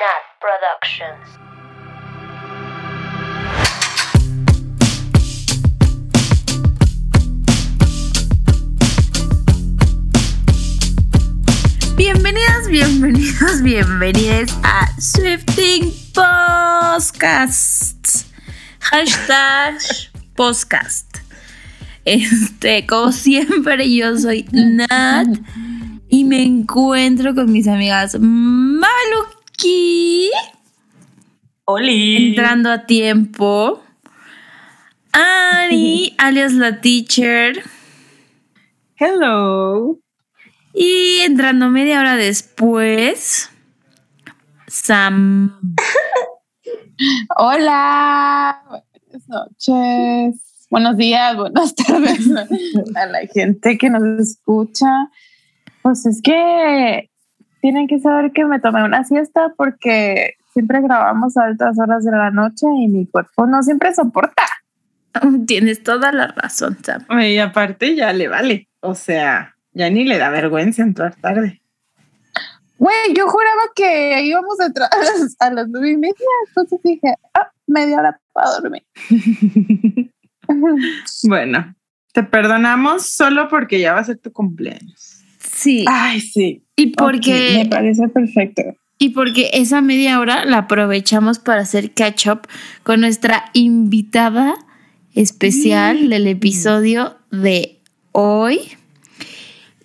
Nat Productions. Bienvenidos, bienvenidos, bienvenidos a Swifting Podcasts. Hashtag podcast. Este, como siempre, yo soy Nat y me encuentro con mis amigas Maluki. Oli. Entrando a tiempo. Ani, alias la teacher. Hello. Y entrando media hora después, Sam. Hola, buenas noches, buenos días, buenas tardes a la gente que nos escucha. Pues es que tienen que saber que me tomé una siesta porque siempre grabamos a altas horas de la noche y mi cuerpo no siempre soporta. Tienes toda la razón, Sam. Y aparte ya le vale. O sea, ya ni le da vergüenza entrar tarde. Güey, yo juraba que íbamos a entrar a las, nueve y media, entonces dije, ah, media hora para dormir. Bueno, te perdonamos solo porque ya va a ser tu cumpleaños. Sí. Ay, sí. Y porque me parece perfecto. y porque esa media hora la aprovechamos para hacer catch up con nuestra invitada especial del episodio de hoy.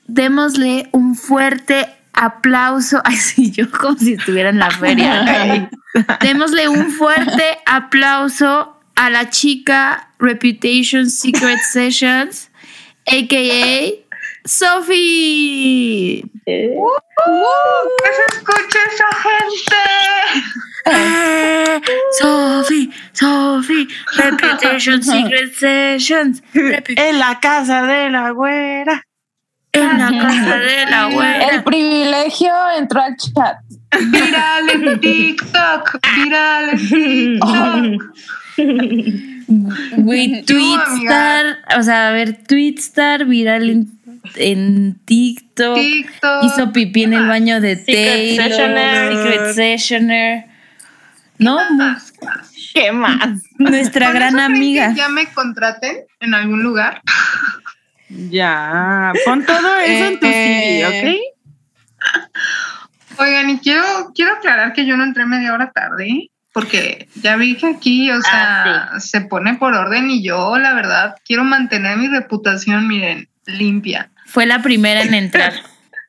Démosle un fuerte aplauso. Ay, sí, yo como si estuviera en la feria. Démosle un fuerte aplauso a la chica Reputation Secret Sessions, a.k.a. Sophie. Eh, ¡Que se escuche esa gente! Sophie, Sophie, Reputation Secret Sessions. En la casa de la güera. en la casa de la El abuela. privilegio entró al chat. Viral en TikTok, viral en TikTok. Güey, Tú, Twitstar, o sea, a ver, Twitstar viral en, en TikTok. TikTok. Hizo pipí en el baño de Secret Taylor. Sessioner. Secret Sessioner. No, mu- ¿Qué más? nuestra ¿Con gran eso creen que amiga. Ya me contraten en algún lugar. Ya, pon todo eso en tu CV, Eh, ¿ok? Oigan, y quiero, quiero aclarar que yo no entré media hora tarde, porque ya vi que aquí, o sea, se pone por orden y yo, la verdad, quiero mantener mi reputación, miren, limpia. Fue la primera en entrar.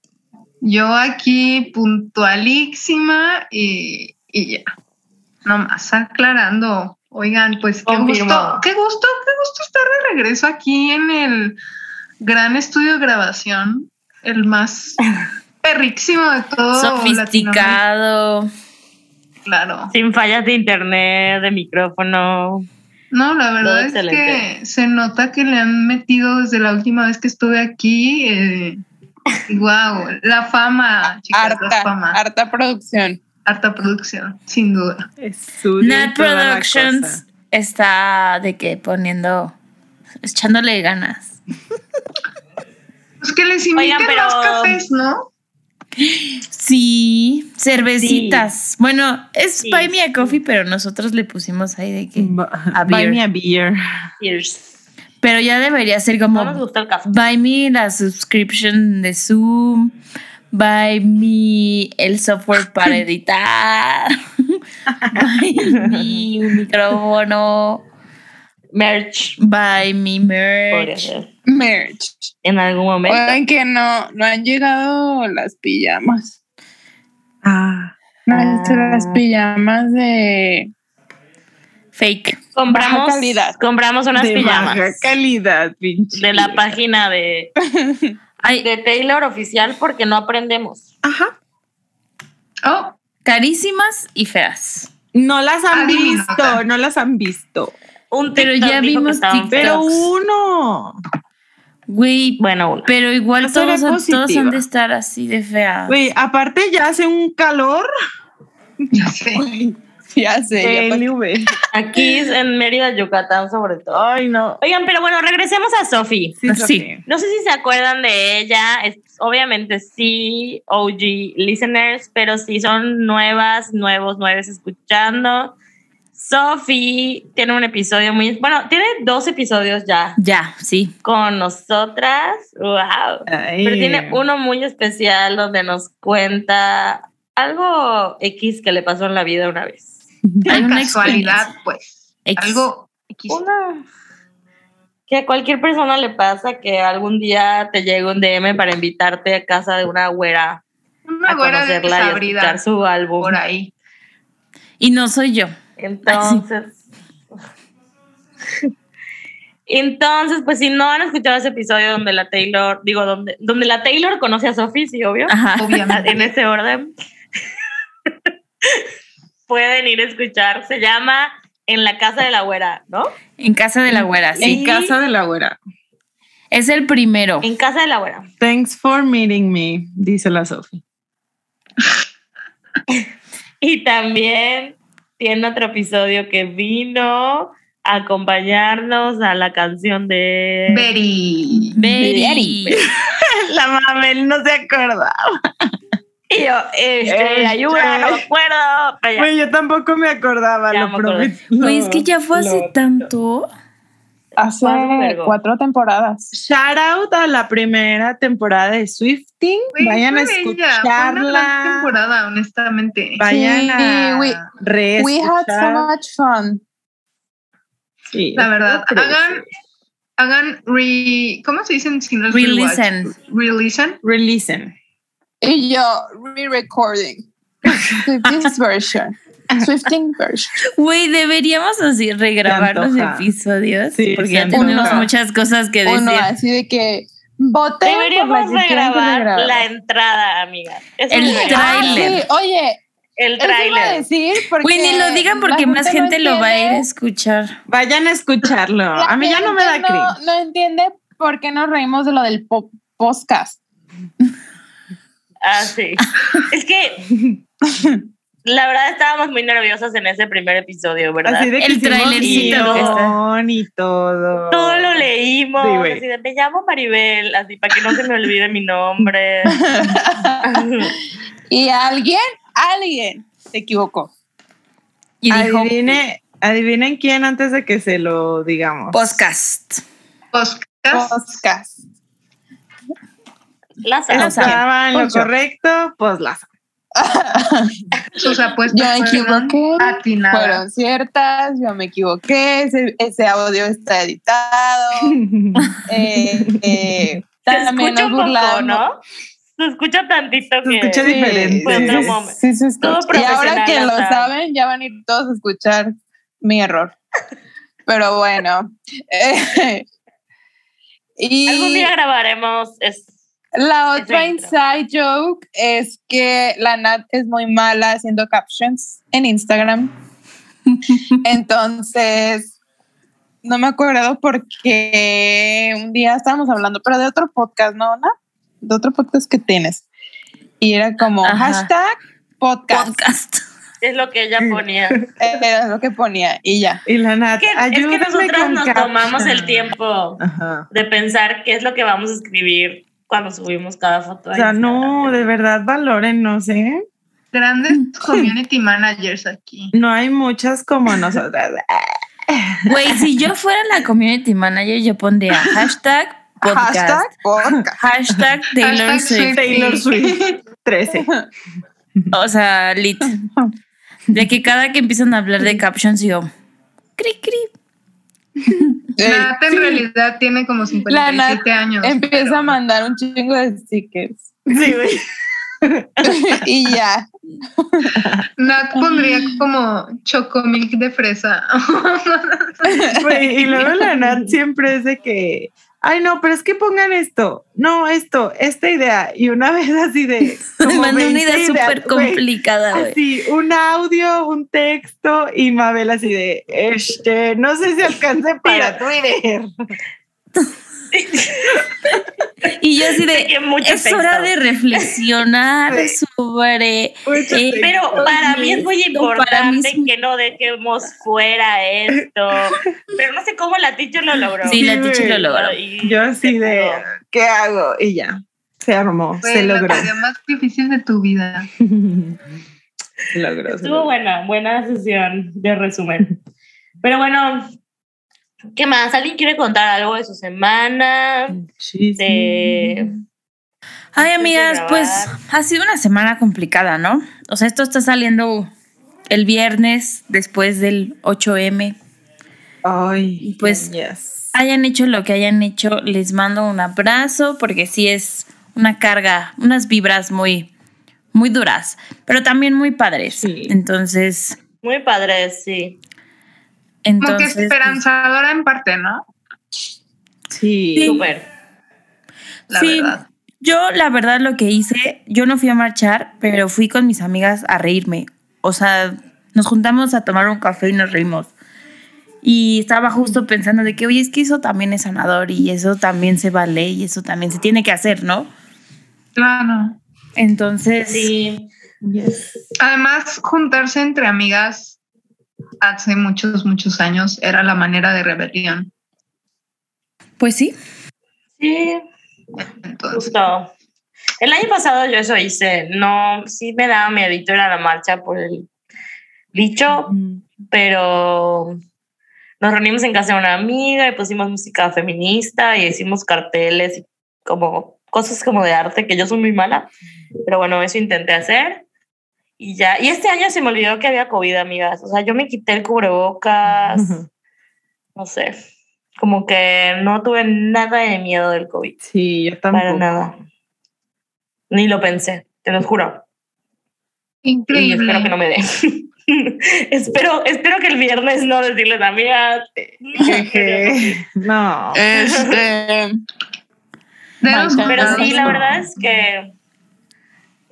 Yo aquí puntualísima y, y ya. Nomás aclarando. Oigan, pues qué Confirmo. gusto, qué gusto, qué gusto estar de regreso aquí en el gran estudio de grabación, el más perrísimo de todo. Sofisticado. Claro. Sin fallas de internet, de micrófono. No, la verdad es excelente. que se nota que le han metido desde la última vez que estuve aquí. Eh, wow, la fama, chicas, la harta, fama. harta producción. harta producción, sin duda. Nat la Productions está de que poniendo, echándole ganas. Pues que les inviten Oigan, pero- más cafés, ¿no? Sí, cervecitas. Bueno, es Sí, Buy Me a Coffee, pero nosotros le pusimos ahí de que. A Buy beer. me a beer. Pero ya debería ser No como nos gusta el café. Buy Me la subscription de Zoom. Buy Me el software para editar. Buy Me un micrófono. Merch. Buy Me merch. Merch. En algún momento. Oigan que no, no han llegado las pijamas. Ah, No han Ah. las pijamas de Fake. compramos, baja calidad. compramos unas de pijamas baja calidad, pinche. de la página de, Ay, de Taylor oficial porque no aprendemos. Ajá. Oh, carísimas y feas. No las han Adivino, visto, no las han visto. Un Pero ya vimos. Pero uno. Güey, Bueno, una. pero igual todos, han- todos han de estar así de feas. Güey, aparte ya hace un calor. ya sé. Ya sé. ya. Aquí en Mérida, Yucatán, sobre todo. Ay, no. Oigan, pero bueno, regresemos a Sophie. Sí, Sí. No sé si se acuerdan de ella, es- obviamente sí, OG listeners, pero si son nuevas, nuevos, nuevos escuchando. Sophie tiene un episodio muy, bueno, tiene dos episodios ya Ya, sí. con nosotras. Wow. Ay. Pero tiene uno muy especial donde nos cuenta algo X que le pasó en la vida una vez. Hay Una casualidad, pues. X. Algo X. Una que a cualquier persona le pasa que algún día te llegue un DM para invitarte a casa de una güera Una a güera conocerla y a desabrida escuchar su álbum. por ahí. Y no soy yo. Entonces, entonces, pues si no han escuchado ese episodio donde la Taylor, digo, donde, donde la Taylor conoce a Sophie, sí, obvio, Ajá. Obviamente. en ese orden, pueden ir a escuchar. Se llama En la casa de la güera, ¿no? En casa de la güera, En sí. casa de la güera. Es el primero. En casa de la güera. Thanks for meeting me, dice la Sophie. Y también tiene otro episodio que vino a acompañarnos a la canción de... Very. Very. La Mabel no se acordaba. Y yo, este, Este. ayuda, no me acuerdo. Pero yo tampoco me acordaba, Ya lo prometo. Güey, es que ya fue hace Lo- tanto. Hace cuatro temporadas. Shout out a la primera temporada de Swifting. Vayan a Fue una gran escucharla. temporada, honestamente. Vayan Sí, a we- We had so much fun. Sí, La verdad, hagan, hagan re, ¿cómo se dicen si no rewatch? Re-listen. Releasen. Y yo, re-recording. This version. Swifting version. Güey, deberíamos así regrabar los episodios. Sí, porque ya tenemos muchas cosas que decir. Uno así de que por Deberíamos regrabar la entrada, amiga. El debería- Ah, tráiler. sí, oye, El tráiler. Güey, ni lo digan porque más gente lo va a ir a escuchar. Vayan a escucharlo. la A mí ya no me da cringe. no, no entiende por qué nos reímos de lo del po- podcast. Ah, sí. es que la verdad estábamos muy nerviosas en ese primer episodio, ¿verdad? Así de que El trailercito y todo. Todo lo leímos. Sí, así de, me llamo Maribel, así para que no se me olvide mi nombre. Y alguien, alguien se equivocó. Y dijo Adivine, adivinen quién antes de que se lo digamos. podcast. Podcast. Podcast. Lázaro. Estaba en lo correcto, pues la Sus apuestas Yo me equivoqué. atinadas. Fueron ciertas, yo me equivoqué, ese, ese audio está editado. eh, eh, Se también escucha nos un poco, burlamos. ¿no? Se escucha tantito Se que... escucha Sí, diferente. Fue otro sí, momento. sí se escucha. Todo Y ahora que lo saben, ya van a ir todos a escuchar mi error. Pero bueno. eh, y Algún día grabaremos... Es, la otra inside joke es que la Nat es muy mala haciendo captions en Instagram. Entonces, no me acuerdo porque un día estábamos hablando, pero de otro podcast, ¿no, Nat? De otro podcast que tienes. Y era como Ajá. hashtag podcast. Podcast. es lo que ella ponía. Era lo que ponía y ya. Y la Nat, que, es que ayúdame nosotros con nos caption. tomamos el tiempo Ajá. de pensar qué es lo que vamos a escribir cuando subimos cada foto. O sea, no, de verdad valoren, no sé. Grandes community managers aquí. No hay muchas como nosotras. Güey, si yo fuera la community manager, yo pondría hashtag podcast. Hashtag podcast. Hashtag Taylor Hashtag Swift. Taylor Swift 13. O sea, lit. De que cada que empiezan a hablar de captions, yo. Cri, cri. Nat en sí, realidad tiene como La Nat 57 años. Empieza pero a mandar un chingo de stickers. Sí, güey. y ya. Nat pondría como chocomilk de fresa. Y luego la Nat siempre es de que, ay no, pero es que pongan esto, no, esto, esta idea. Y una vez así de. Mandó una 20 idea súper complicada, güey. Así, un audio, un texto y Mabel así de, este, no sé si alcance para Twitter. Y yo así de, mucho es hora de reflexionar sobre... Eh. Pero para mí es muy mí importante que no dejemos fuera esto. Pero no sé cómo la teacher lo logró. Sí, la Sí, teacher lo logró. Y Yo así de, pudo. ¿qué hago? Y ya, se armó, Fue se la logró. tarea más difícil de tu vida. se logró. se Estuvo logró. buena, buena sesión de resumen. Pero bueno, ¿qué más? ¿Alguien quiere contar algo de su semana? Chisme. De... Ay, amigas, pues ha sido una semana complicada, ¿no? O sea, esto está saliendo el viernes después del 8M. Ay, Y pues- yes. Hayan hecho lo que hayan hecho, les mando un abrazo porque sí es una carga, unas vibras muy, muy duras, pero también muy padres. Sí. Entonces, Muy padre, sí. Como que entonces, pues, esperanzadora en parte, ¿no? Sí. Súper. La sí, verdad. yo la verdad lo que hice, yo no fui a marchar, pero fui con mis amigas a reírme. O sea, nos juntamos a tomar un café y nos reímos. Y estaba justo pensando de que, oye, es que eso también es sanador y eso también se vale y eso también se tiene que hacer, ¿no? Claro. Entonces, Sí. Yes. Además, juntarse entre amigas hace muchos, muchos años era la manera de rebelión. pues sí. Sí, Entonces, justo. El año pasado yo eso hice. No, sí me daba miedito ir a la marcha por el dicho, pero nos reunimos en casa de una amiga y pusimos música feminista y hicimos carteles y como cosas como de arte que yo soy muy mala, pero bueno, eso intenté hacer y ya. Y este año se me olvidó que había COVID, amigas. O sea, yo me quité el cubrebocas, no sé, como que no tuve nada de miedo del COVID, Sí, yo para tampoco. nada. Ni lo pensé, te lo juro. Y increíble. espero que no me dé. espero, espero que el viernes no decirles amigas. Jeje. No. Este, Pero sí, la verdad es que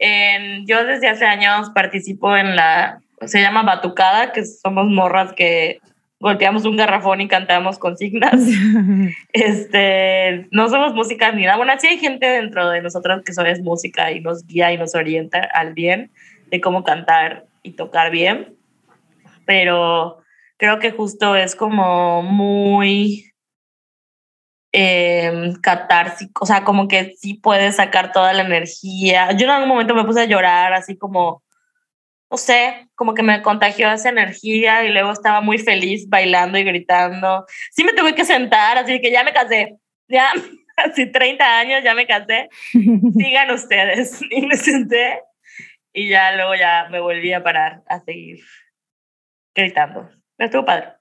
en- yo desde hace años participo en la, se llama Batucada, que somos morras que golpeamos un garrafón y cantamos consignas. Este, no somos músicas ni nada. Bueno, sí hay gente dentro de nosotras que solo es música y nos guía y nos orienta al bien de cómo cantar y tocar bien. Pero creo que justo es como muy eh, catársico, o sea, como que sí puedes sacar toda la energía. Yo en algún momento me puse a llorar, así como, no sé, como que me contagió esa energía y luego estaba muy feliz bailando y gritando. Sí me tuve que sentar, así que ya me casé, ya, así 30 años, ya me casé. Sigan ustedes. Y me senté y ya luego ya me volví a parar a seguir gritando. Pero estuvo padre.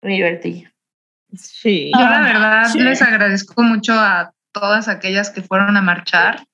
Me divertí. Sí. Yo la verdad sí. les agradezco mucho a todas aquellas que fueron a marchar.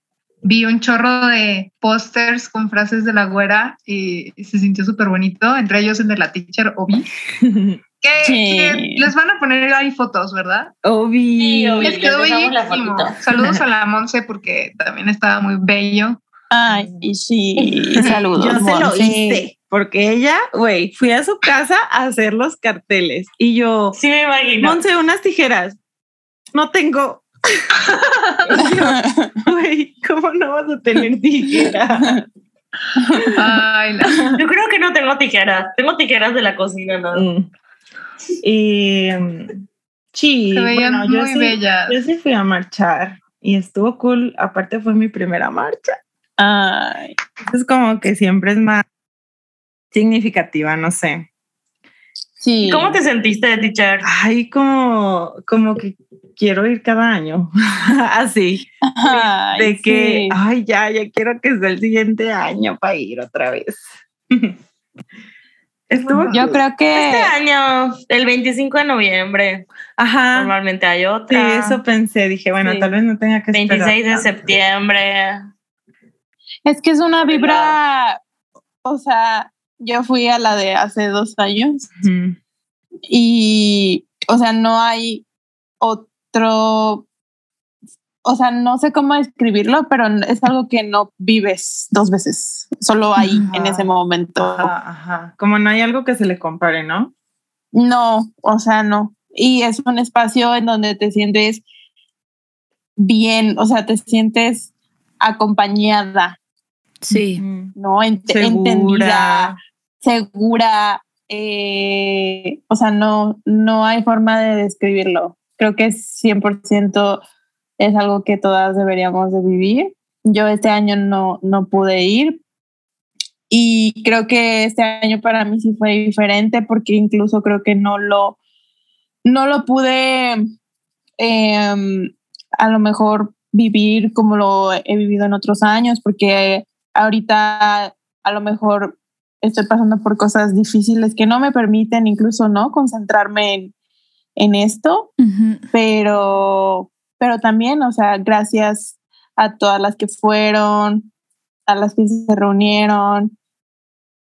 Vi un chorro de pósters con frases de la güera y se sintió súper bonito, entre ellos el de la teacher Obi. Que, Sí. que les van a poner ahí fotos, ¿verdad? Obi. Sí, Obi. Les quedó bellísimo. Saludos a la Monse porque también estaba muy bello. Ay, y sí, saludos. Yo se lo hice. Porque ella, güey, fui a su casa a hacer los carteles. Y yo, Sí, me imagino. Monse, unas tijeras. No tengo. Yo, Güey, ¿cómo no vas a tener tijeras? Ay, la- Yo creo que no tengo tijeras. Tengo tijeras de la cocina, ¿no? Mm. Y mm, sí, se bueno, yo muy sí, bellas. yo sí fui a marchar y estuvo cool. Aparte fue mi primera marcha. Ay, Es como que siempre es más significativa, no sé. sí. ¿Cómo te sentiste de teacher? Ay, como, como que quiero ir cada año. Así. Ay, de que, sí. ay, ya, ya quiero que sea el siguiente año para ir otra vez. Estuvo Yo cool. creo que Este año, el 25 de noviembre, Ajá. normalmente hay Sí, otra. eso pensé. Dije, bueno, Sí. tal vez no tenga que esperar 26 de septiembre. Es que es una vibra, o sea, yo fui a la de hace dos años y, o sea, no hay otro, o sea, no sé cómo describirlo, pero es algo que no vives dos veces, solo ahí, en ese momento. Ajá, ajá. Como no hay algo que se le compare, ¿no? No, o sea, no. y es un espacio en donde te sientes bien, o sea, te sientes acompañada, Sí. ¿no? Ent- entendida, segura, eh, o sea, no, no hay forma de describirlo. Creo que 100% es algo que todas deberíamos de vivir. Yo este año no, no pude ir y creo que este año para mí sí fue diferente porque incluso creo que no lo, no lo pude em, a lo mejor vivir como lo he vivido en otros años porque ahorita a lo mejor estoy pasando por cosas difíciles que no me permiten incluso no concentrarme en, en esto, pero, pero también, o sea, gracias a todas las que fueron, a las que se reunieron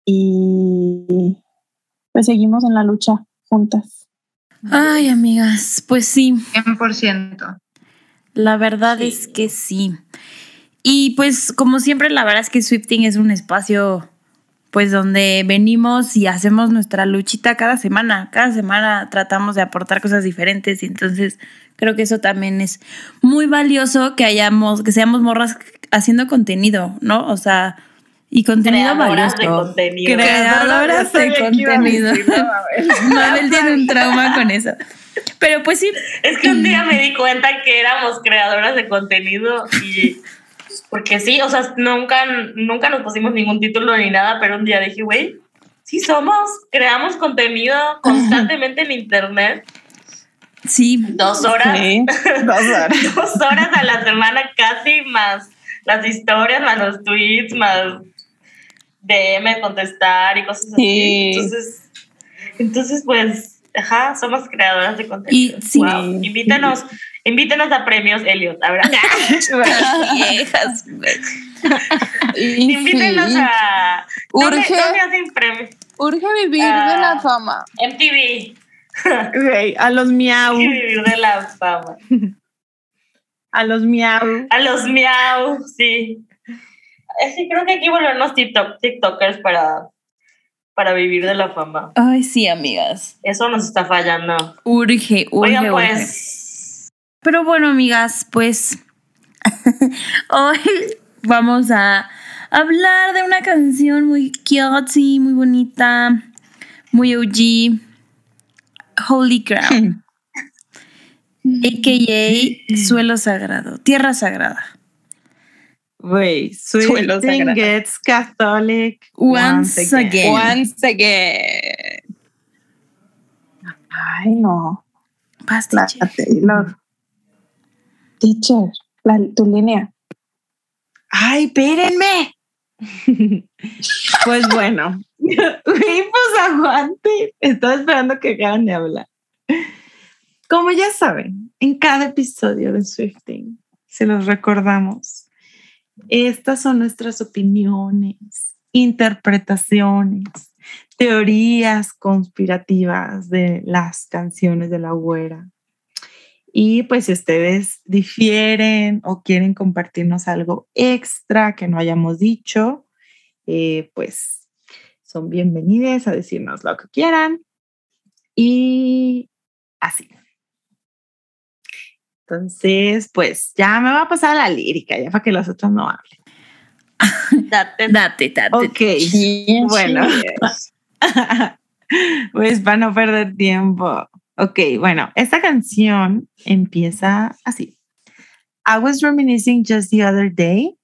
y pues seguimos en la lucha juntas. Ay, amigas, pues sí, 100%. la verdad es que sí. Y pues como siempre, la verdad es que Swifting es un espacio pues donde venimos y hacemos nuestra luchita cada semana. Cada semana tratamos de aportar cosas diferentes y entonces creo que eso también es muy valioso que hayamos, que seamos morras haciendo contenido, ¿no? O sea, y contenido Creadoras de valioso. contenido. Creadoras de contenido. Mabel tiene un trauma con eso. Pero pues sí, Es que un día me di cuenta que éramos creadoras de contenido y porque sí, o sea, nunca, nunca nos pusimos ningún título ni nada, pero un día dije, güey, sí somos, creamos contenido constantemente en internet, sí, dos horas, Sí, dos horas. dos horas a la semana casi, más las historias, más los tweets, más DM contestar y cosas así. Sí. Entonces, entonces, pues, ajá, somos creadoras de contenido. Y sí. Wow. Invítenos, invítenos a premios, Elliot. Ver, viejas, invítenos a. ¿Dónde, Urge. dónde hacen premios? urge vivir Ah. de la fama. MTV. A los miau, Vivir de la fama. a los miau. A los miau, sí. Eh, Sí, creo que hay que volvernos TikTok, TikTokers para, para vivir de la fama. Ay, sí, amigas. Eso nos está fallando. Urge, urge, Oigan, urge. Pero bueno, amigas, pues hoy vamos a hablar de una canción muy cutesy, muy bonita, muy OG, Holy Ground, a.k.a. Suelo Sagrado, Tierra Sagrada. Güey, Suelo sagrado. gets Catholic Once again. Once again. Ay, no. Vas, La teacher. La, tu línea. ¡Ay, espérenme! pues bueno, pues aguante. Estaba esperando que acaban de hablar. Como ya saben, en cada episodio de Swifting, se los recordamos, estas son nuestras opiniones, interpretaciones, teorías conspirativas de las canciones de la güera. Y pues si ustedes difieren o quieren compartirnos algo extra que no hayamos dicho, eh, pues son bienvenidas a decirnos lo que quieran. Y así. Entonces, pues ya me va a pasar la lírica, ya para que los otros no hablen. Date, Date, date. Ok, bueno. pues para no perder tiempo. Ok, bueno, esta canción empieza así. I was reminiscing just the other day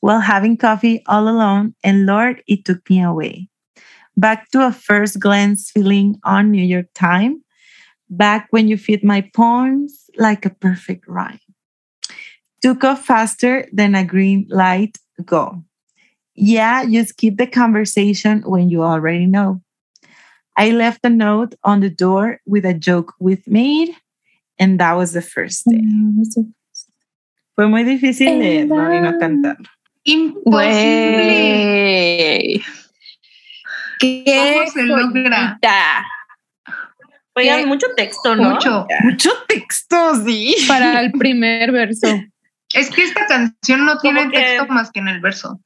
while having coffee all alone, and Lord, it took me away. Back to a first glance feeling on New York time, back when you fit my poems like a perfect rhyme. Took off faster than a green light go. Yeah, just keep the conversation when you already know. I left a note on the door with a joke we've made, and that was the first day. Fue muy difícil leerlo y no cantarlo. Imposible. ¿Qué ¿Cómo se logra? Oigan, mucho texto, ¿no? Mucho. Mucho texto, sí. para el primer verso? Es que esta canción no tiene texto más que en el verso.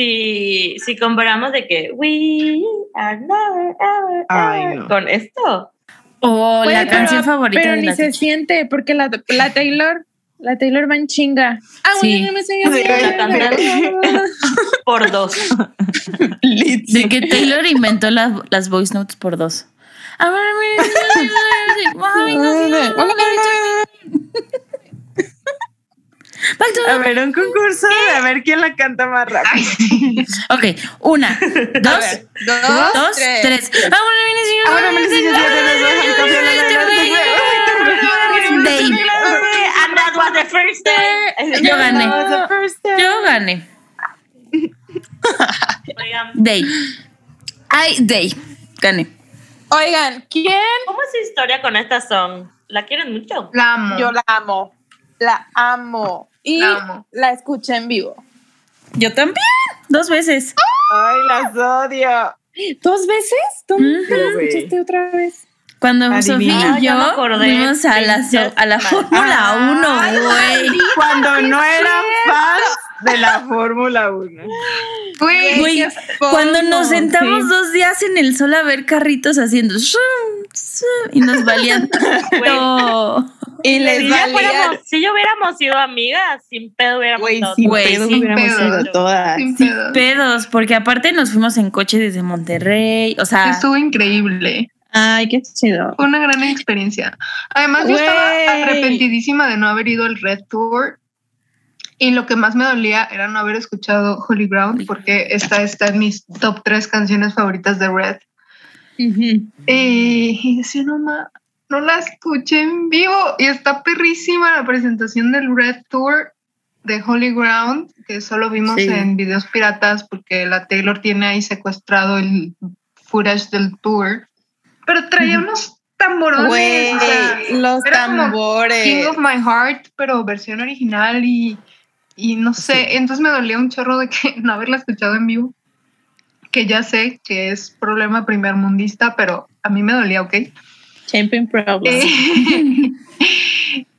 Si, si comparamos de que we are never, ever, Ay, ever", no. con esto, Oh, Oye, la pero- canción favorita Pero de ni la se siente porque la, la Taylor, la Taylor va en chinga. Ah, Sí. bueno, no me sigas. Sí, la cantan. Por dos. De que Taylor inventó la- las voice notes por dos. Back to A ver, un concurso de a ver quién la canta más rápido. Ok, una, dos, Dos, dos, tres. That was the first day. Yo gané. That was the first day. Yo gané. Day. Ay, Day. Gané. Oigan, ¿quién? ¿cómo es su historia con esta song? ¿La quieren mucho? La amo. Yo la amo. La amo. Y La amo. la escuché en vivo. Yo también. Dos veces. Ay, las odio. ¿Dos veces? ¿Tú Ujú. la escuchaste otra vez? Cuando Adivina. Sofía Ah, y yo acordé. fuimos a la, so- a la Fórmula 1, güey. Cuando no era fan de la Fórmula 1. Güey, cuando nos sentamos sí. dos días en el sol a ver carritos haciendo y nos valían todo. Y les Si ya, valía. fuéramos- si ya hubiéramos sido amigas, sin pedo hubiéramos Güey, sin Güey, pedo sin hubiéramos pedo. ido todas. sin pedos, porque aparte nos fuimos en coche desde Monterrey, o sea, Estuvo increíble. Ay, qué chido. Fue una gran experiencia. Además, yo estaba arrepentidísima de no haber ido al Red Tour. Y lo que más me dolía era no haber escuchado Holy Ground, porque esta está en mis top tres canciones favoritas de Red. Ujú. Y, y decía, no, ma, no la escuché en vivo. Y está perrísima la presentación del Red Tour de Holy Ground, que solo vimos Sí. en videos piratas porque la Taylor tiene ahí secuestrado el footage del tour. Pero traía unos tamborones. Güey, o sea, los era como tambores. King of My Heart, pero versión original y, y no sé, entonces me dolía un chorro de que no haberla escuchado en vivo, que ya sé que es problema primermundista, pero a mí me dolía, ¿ok? Champion Problem. Eh,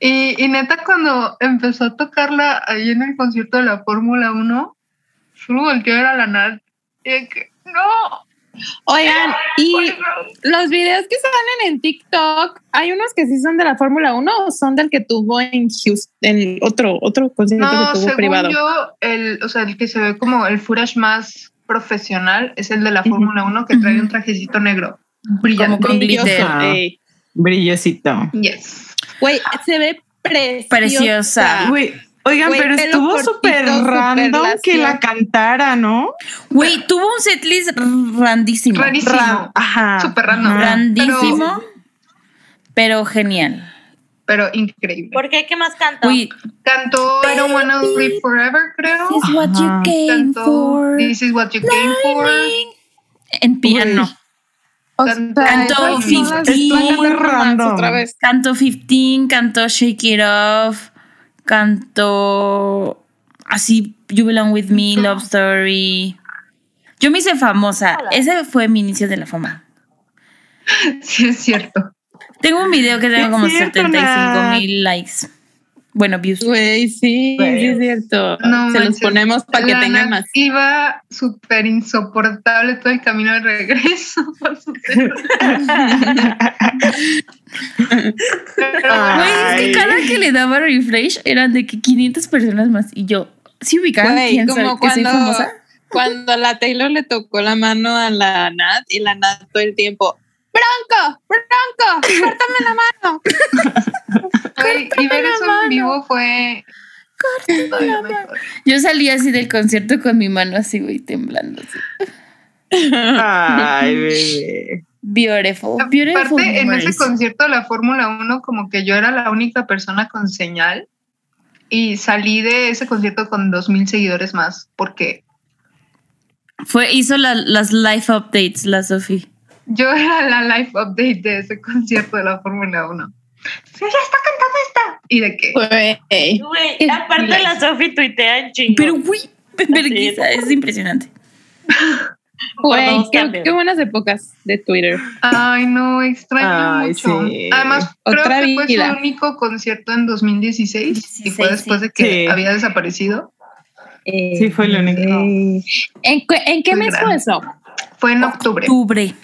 y, y neta, cuando empezó a tocarla ahí en el concierto de la Fórmula 1, solo volteé a ver a la Nat y de que, no, Oigan, y los videos que salen en TikTok, hay unos que sí son de la Fórmula 1 o son del que tuvo en Houston, en otro, otro concierto No, que tuvo según privado. yo, el, o sea, el que se ve como el footage más profesional es el de la. Fórmula 1 que trae un trajecito negro. Brillante. Como con glitter. Brillosito. Yes. Güey, se ve preciosa. Preciosa. Güey, oigan, Güey, pero estuvo súper random que lacio. la cantara, ¿no? güey, tuvo un setlist randísimo. Rarísimo. Ra- Ajá. Súper random. Randísimo, pero genial. Pero increíble. ¿Por qué? ¿Qué más canta? Uy, Cantó I Don't Wanna Live Forever, creo. this is what you Ajá. came Cantó for. This is what you came for. En piano. O sea, Cantó esas 15. son las- Estuvo las muy canto nomás random. Otra vez. Cantó 15, cantó Shake It Off, cantó así You Belong With Me, Love Story. Yo me hice famosa. Ese fue mi inicio de la fama. Sí, es cierto. Tengo un video que tengo como cierto, 75 Nat. mil likes. Bueno, views. Güey, sí, Güey. sí es cierto. No Se los manches. ponemos para que tengan más. Iba súper insoportable todo el camino de regreso. por Güey, es que cada que le daba refresh eran de que 500 personas más. Y yo, ¿sí ubicaban Güey, quién como sabe que soy cuando, famosa? cuando la Taylor le tocó la mano a la Nat y la Nat todo el tiempo, ¡Bronco! ¡Bronco! ¡Córtame la mano! Güey, y ver eso en vivo fue. todavía mejor. Yo salí así del concierto con mi mano así, güey, temblando. Así. Ay, bebé. Beautiful, beautiful. Aparte, en ese concierto de la Fórmula 1, como que yo era la única persona con señal y salí de ese concierto con 2.000 seguidores más, porque Fue, hizo la- las live updates, la Sofi. yo era la live update de ese concierto de la Fórmula 1. Ya está cantando esta. ¿Y de qué? Güey. Güey, aparte la Sofi tuitea en chingo. Pero, güey, vergüenza, es impresionante. Güey, qué, buenas épocas de Twitter. Ay, no, extraño Ay, mucho. sí. Además, Otra creo que fue su único concierto en 2016 y fue 16, después sí. de que Sí. había desaparecido. Sí, fue lo único. Eh, ¿En, en qué mes grande. fue eso? Fue en octubre. Octubre.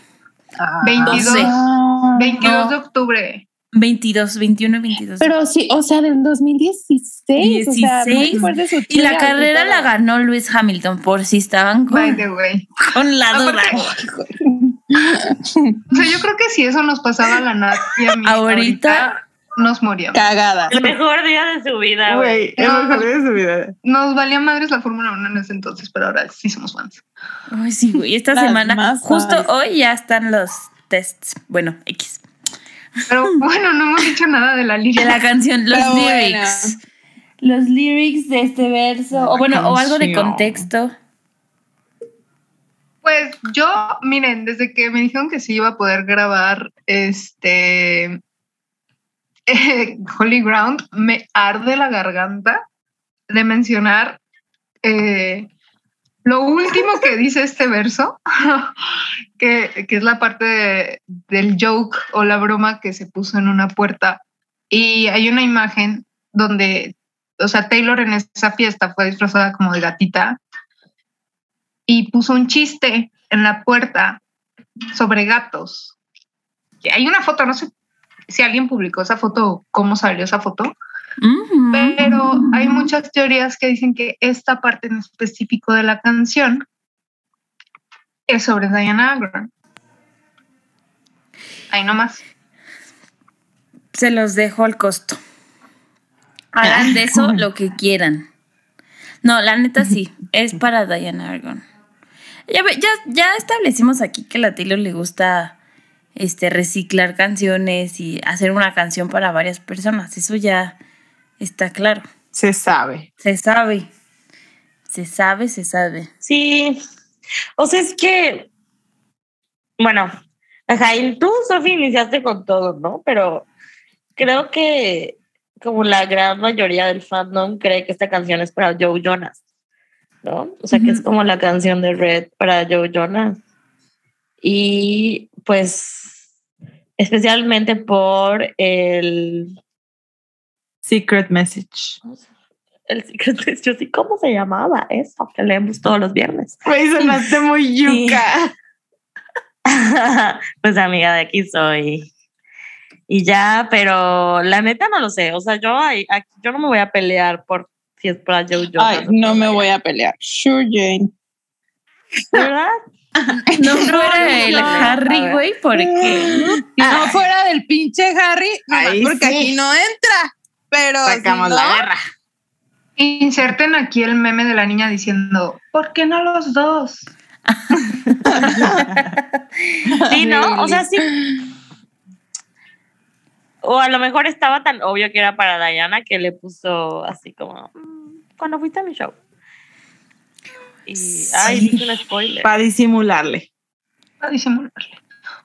22. doce. Ah, 22 de octubre. 22, 21 y 22. Pero sí, o sea, del 2016. O sea, muy 16. fuerte su y la carrera la ganó Luis Hamilton, por si estaban By con, the way. con la duda. Aparte- O sea, yo creo que si eso nos pasaba a la Nat y a mí Ahorita- ahorita, nos moríamos. Cagada. El mejor día de su vida, güey. El No. mejor día de su vida. Nos valía madres la Fórmula 1 en ese entonces, pero ahora sí somos fans. Ay, sí, güey. Esta Las semana, justo fans. hoy ya están los tests. Bueno, X. Pero bueno, no hemos dicho nada de la De línea. la canción, los Pero bueno. lyrics. Los lyrics de este verso. O bueno, o algo de contexto. Pues yo, miren, desde que me dijeron que sí iba a poder grabar este eh, Holy Ground, me arde la garganta de mencionar eh, lo último que dice este verso, que, es la parte de- del joke o la broma que se puso en una puerta. Y hay una imagen donde, o sea, Taylor en esa fiesta fue disfrazada como de gatita y puso un chiste en la puerta sobre gatos. Hay una foto, no sé si alguien publicó esa foto, cómo salió esa foto, Pero hay muchas teorías que dicen que esta parte en específico de la canción es sobre Diana Agron. Ahí nomás. Se los dejo al costo. Hagan de eso lo que quieran. No, la neta sí, es para Diana Argon. Ya, ya, ya establecimos aquí que a la Taylor le gusta este, reciclar canciones y hacer una canción para varias personas. Eso ya está claro. Se sabe. Se sabe. Se sabe, se sabe. Sí. O sea, es que. Bueno, ajá, y tú, Sofi, iniciaste con todo, ¿no? Pero creo que como la gran mayoría del fandom cree que esta canción es para Joe Jonas, ¿no? O sea, que es como la canción de Red para Joe Jonas. Y pues, especialmente por el Secret message. el secret de yo sí, ¿cómo se llamaba eso? Que leemos todos los viernes. Güey, sonaste muy yuca. pues amiga de aquí soy. Y ya, pero la neta no lo sé. O sea, yo, ahí- aquí- yo no me voy a pelear por si es para Joe Jonas. Ay, no me voy a pelear. Sure, Jane. ¿Verdad? No fuera el no. A Harry, güey, porque no fuera del pinche Harry, Ahí porque sí. aquí no entra. Pero Sacamos si no, la guerra. Inserten aquí el meme de la niña diciendo, ¿por qué no los dos? Sí, ¿no? O sea, sí. O a lo mejor estaba tan obvio que era para Diana que le puso así como, "Mm, cuando fuiste a mi show. Y, ay, dije un spoiler. Para disimularle. Para disimularle.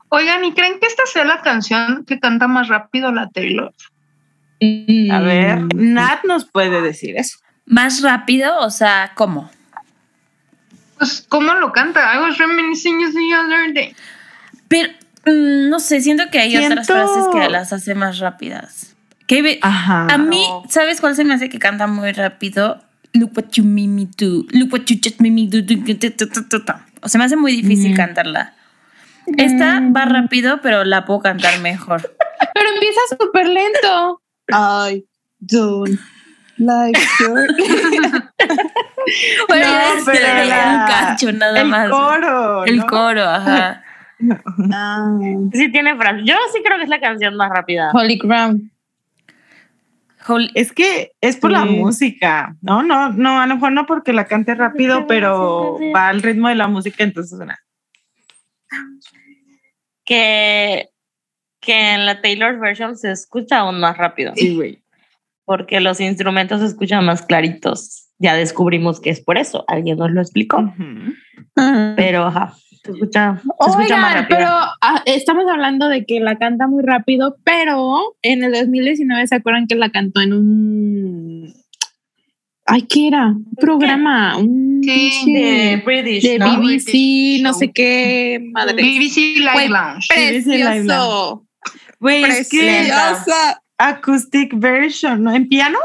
Oigan, ¿y creen que esta sea la canción que canta más rápido la Taylor? A ver, Mm. Nat nos puede decir eso. más rápido, o sea, ¿cómo? Pues, ¿cómo lo canta? I was reminiscing you the other day. Pero mm, no sé, siento que hay otras frases que las hace más rápidas. Que ve- Ajá. a mí, no. ¿sabes cuál se me hace que canta muy rápido? Look what you made me do. Look what you just made me do. do, do, do, do, do, do. O se me hace muy difícil Mm. cantarla. Esta va rápido, pero la puedo cantar mejor. Pero empieza súper lento. I don't like your... Bueno, No, pero la- un cacho nada el más. coro. El ¿no? coro, ajá. Ah, Sí tiene frase. Yo sí creo que es la canción más rápida. Holy Ground. Holy- Es que es por la música, ¿no? No, no, a lo mejor no porque la cante rápido, pero va al ritmo de la música, entonces suena. Que, que en la Taylor version se escucha aún más rápido. Sí, güey. Porque los instrumentos se escuchan más claritos. Ya descubrimos que es por eso. Alguien nos lo explicó. Ujú. Pero ajá, se escucha, se escucha más Oigan, rápido. pero ah, estamos hablando de que la canta muy rápido, pero en el 2019 se acuerdan que la cantó en un ay, ¿qué era? Un programa, un Sí, de British, de ¿no? BBC, British no sé qué, madre. BBC Live Lounge. BBC Live Precioso, Güey, es que preciosa. acoustic version, ¿no? En piano,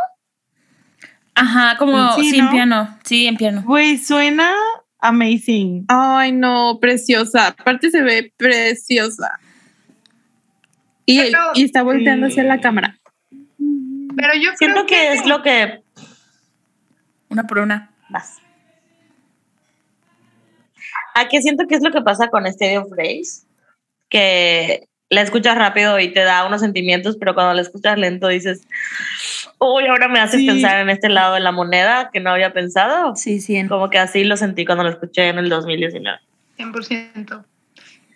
Ajá, como Sí, sí, en ¿no? piano. Sí, en piano. güey, suena amazing. Ay, no, preciosa. Aparte se ve preciosa. Y, Pero- y está volteando hacia Sí. la cámara. Pero yo Siento creo que es lo que Una por una. vas. ¿A qué siento que es lo que pasa con Stereo Phrase? Que la escuchas rápido y te da unos sentimientos, pero cuando la escuchas lento dices, uy, ahora me hace Sí. pensar en este lado de la moneda que no había pensado. Sí, sí. Como que así lo sentí cuando lo escuché en el 2019. 100%.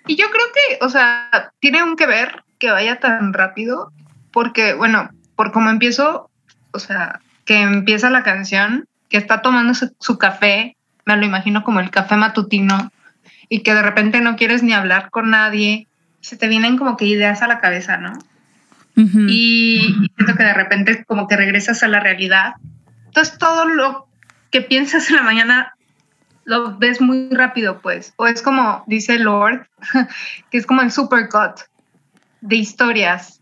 Y yo creo que, o sea, tiene un que ver que vaya tan rápido, porque, bueno, por cómo empiezo, o sea, que empieza la canción, que está tomando su, su café, me lo imagino como el café matutino, y que de repente no quieres ni hablar con nadie, se te vienen como que ideas a la cabeza, ¿no? Y siento que de repente como que regresas a la realidad. Entonces todo lo que piensas en la mañana lo ves muy rápido, pues. O es como dice Lord, que es como el supercut de historias.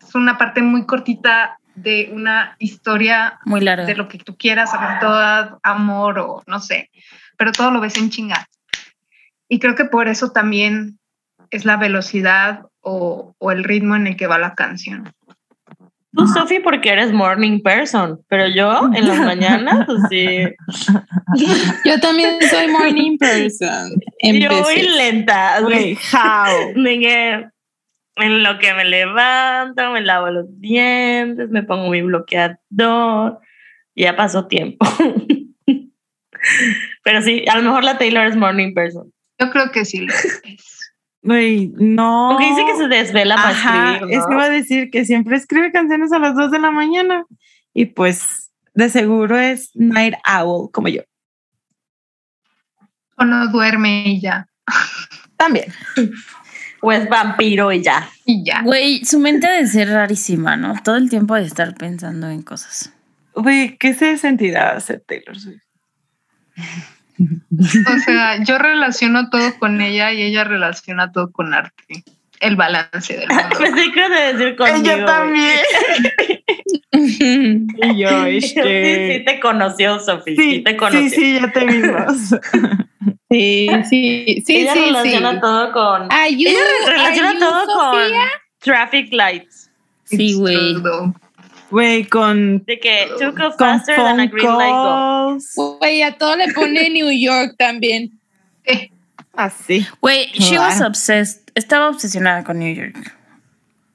Es una parte muy cortita de una historia Muy larga. de lo que tú quieras, amistad, amor o no sé, pero todo lo ves en chinga. Y creo que por eso también es la velocidad o, o el ritmo en el que va la canción. Tú, Sofi, porque eres morning person, pero yo en las mañanas, pues sí. Yo también soy morning person. Yo voy lenta. Güey, how? En lo que me levanto, me lavo los dientes, me pongo mi bloqueador, ya pasó tiempo. Pero sí, a lo mejor la Taylor es morning person. Yo creo que sí lo es. Güey, no. Aunque dice que se desvela para Ajá, escribir, eso ¿no? iba a decir que siempre escribe canciones a las 2 de la mañana. Y pues de seguro es Night Owl, como yo. O no duerme y ya. También. O es vampiro y ya. Y ya. Güey, su mente ha de ser rarísima, ¿no? Todo el tiempo ha de estar pensando en cosas. Güey, ¿qué se sentirá hacer Taylor Swift? O sea, yo relaciono todo con ella y ella relaciona todo con arte. El balance del mundo. Pensé que a decir conmigo. Ella güey. también. y yo, Sí, sí, este. te conoció, Sofi. Sí, Sí, te conoció. sí, sí, ya te vimos. Sí, sí, sí, ella sí, relaciona sí. todo con. Are you- ella relaciona todo Sofía? con traffic lights. Sí, güey. Güey, con, De que off con faster than a green light go. calls. Güey, a todo le pone New York también. Eh, Así. Güey, she was obsessed. Estaba obsesionada con New York.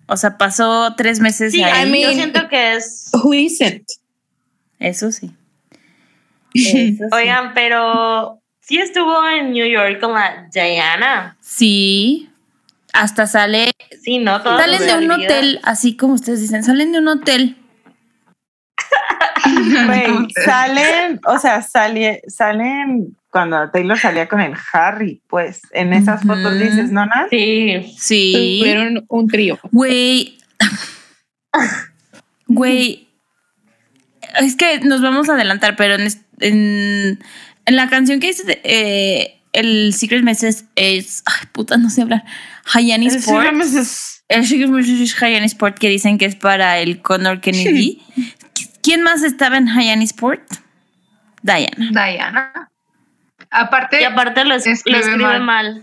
O sea, pasó tres meses Sí, ahí. I mean, yo siento que es. Who isn't? Eso sí. Oigan, pero sí estuvo en New York con la Diana. Sí. Hasta sale. Sí, ¿no? Salen de un hotel, así como ustedes dicen, salen de un hotel. Güey, salen, o sea, sale- salen cuando Taylor salía con el Harry, pues en esas fotos dices, ¿no, Nat? Sí. Sí. Tuvieron un trío. Güey. Güey. Es que nos vamos a adelantar, pero en, en, en la canción que dice eh, el Secret Message es. Ay, puta, no sé hablar. Hayani El Sport. El Secret Message es Hayani Sport que dicen que es para el Connor Kennedy. ¿Quién más estaba en Hayani Sport? Diana. Diana. Aparte, Y aparte lo, es- lo Escribe escribe mal.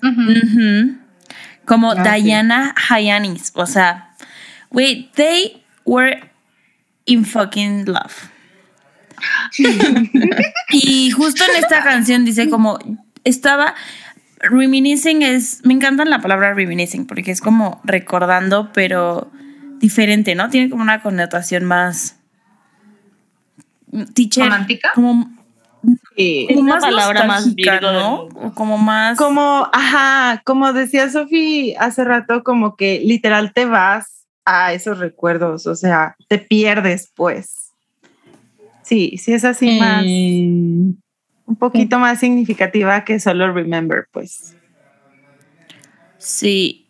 Como Ah, sí. Diana Hayanis. O sea, wait, they were in fucking love. y justo en esta canción dice como estaba reminiscing es me encanta la palabra reminiscing porque es como recordando pero diferente no tiene como una connotación más teacher ¿Romántica? como, Sí. como una más palabra más Virgo no mundo. o como más Como, ajá, como decía Sofi hace rato, como que literal te vas a esos recuerdos, o sea, te pierdes, pues. Sí, sí es así más, Mm, un poquito más significativa que solo remember, pues. sí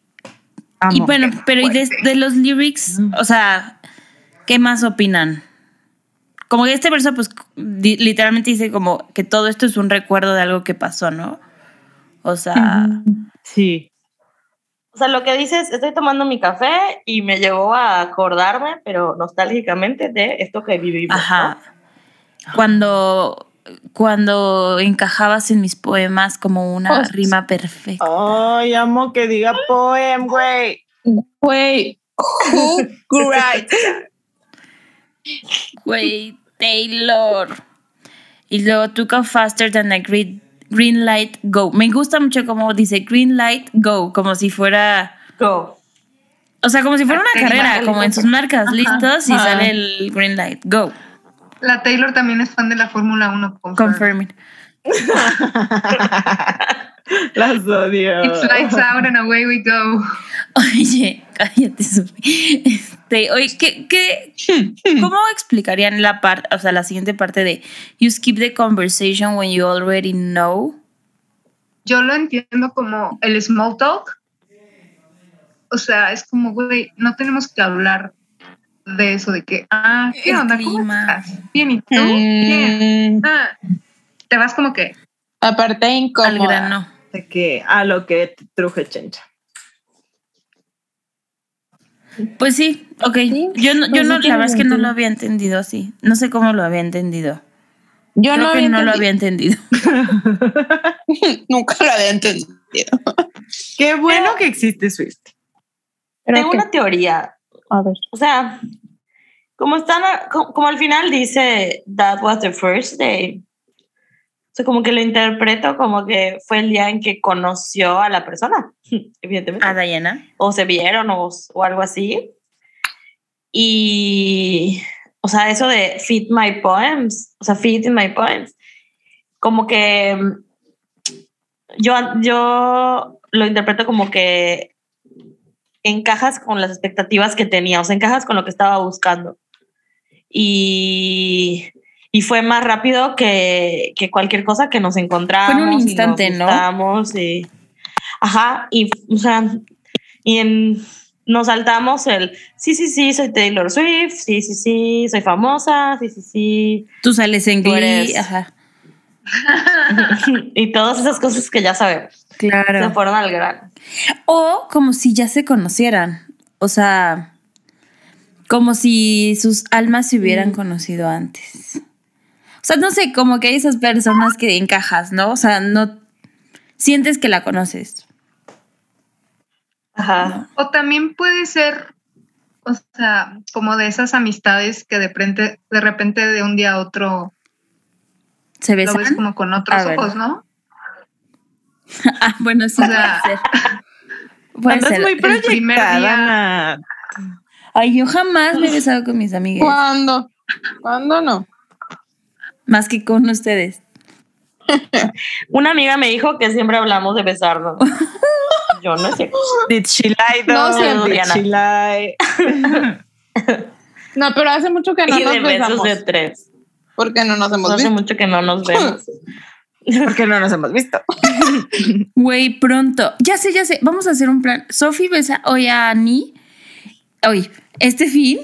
Amo. Y bueno, pero y de los lyrics, o sea, ¿qué más opinan? Como que este verso, pues, di- literalmente dice como que todo esto es un recuerdo de algo que pasó, ¿no? O sea, Sí. O sea, lo que dices, estoy tomando mi café y me llevó a acordarme, pero nostálgicamente, de esto que vivimos. ¿no? ajá. Cuando, cuando encajabas en mis poemas como una Oh, rima perfecta. Ay, amo que diga poem, güey. Güey, Who cried? Güey, Taylor. Y luego took off faster than a green, green light go. Me gusta mucho como dice green light go, como si fuera, Go. o sea, como si fuera una carrera, como en sus marcas, listos y Ajá. sale el green light go. La Taylor también es fan de la Fórmula 1. confirm. Confirming. Las odio. It flies out and away we go. Oye, cállate, Sofi. Este, oye, ¿qué, qué, ¿cómo explicarían la parte, o sea, la siguiente parte de you skip the conversation when you already know? Yo lo entiendo como el small talk. O sea, es como, güey, no tenemos que hablar de eso, de que, ah, ¿qué El onda? ¿Cómo clima. estás? Bien, ¿y tú? Bien. Mm, Ah, te vas como que, aparte Al incómoda. grano. De que a lo que te truje chencha. Pues sí, ok. Sí, Yo no, yo pues no, la verdad es que no lo había entendido así. No sé cómo lo había entendido. Yo Creo no, que había no lo había entendido. Nunca lo había entendido. Qué bueno que existe Swift. Tengo que- una teoría. A ver. O sea, como están, como, al final dice that was the first day. Sea, como que lo interpreto como que fue el día en que conoció a la persona, evidentemente. A Diana. o se vieron o, o algo así. Y, o sea, eso de fit my poems, o sea, fit in my poems, como que mm, yo, yo lo interpreto como que encajas con las expectativas que tenía, o sea, encajas con lo que estaba buscando. Y, y fue más rápido que, que cualquier cosa que nos encontramos. Fue en un y nos instante, ¿no? y, ajá, y, o sea, y en, nos saltamos el, sí, sí, sí, soy Taylor Swift, sí, sí, sí, soy famosa, sí, sí, sí, Tú sales en Glee. eres- Ajá. y todas esas cosas que ya sabemos, se Claro. fueron al grano. O como si ya se conocieran. O sea, como si sus almas se hubieran conocido antes. O sea, no sé, como que hay esas personas que encajas, ¿no? O sea, no sientes que la conoces. Ajá. o también puede ser, o sea, como de esas amistades que de repente, de repente de un día a otro ¿Se lo ves besan? como con otros A ver. ojos, ¿no? Ah, bueno, sí, O sea, puede ser. Puede ser. muy el primer proyectada, día-. Ay, yo jamás me he besado con mis amigas. ¿Cuándo? ¿Cuándo no? Más que con ustedes. Una amiga me dijo que siempre hablamos de besarnos. Yo no sé. Did she lie No though? siempre. Did she lie? No, pero hace mucho que no y nos de besos besamos. de tres. Porque no nos hemos Hace visto. mucho que no nos vemos. Porque no nos hemos visto. Güey, pronto. Ya sé, ya sé. Vamos a hacer un plan. Sophie besa hoy a Annie. Hoy, este fin.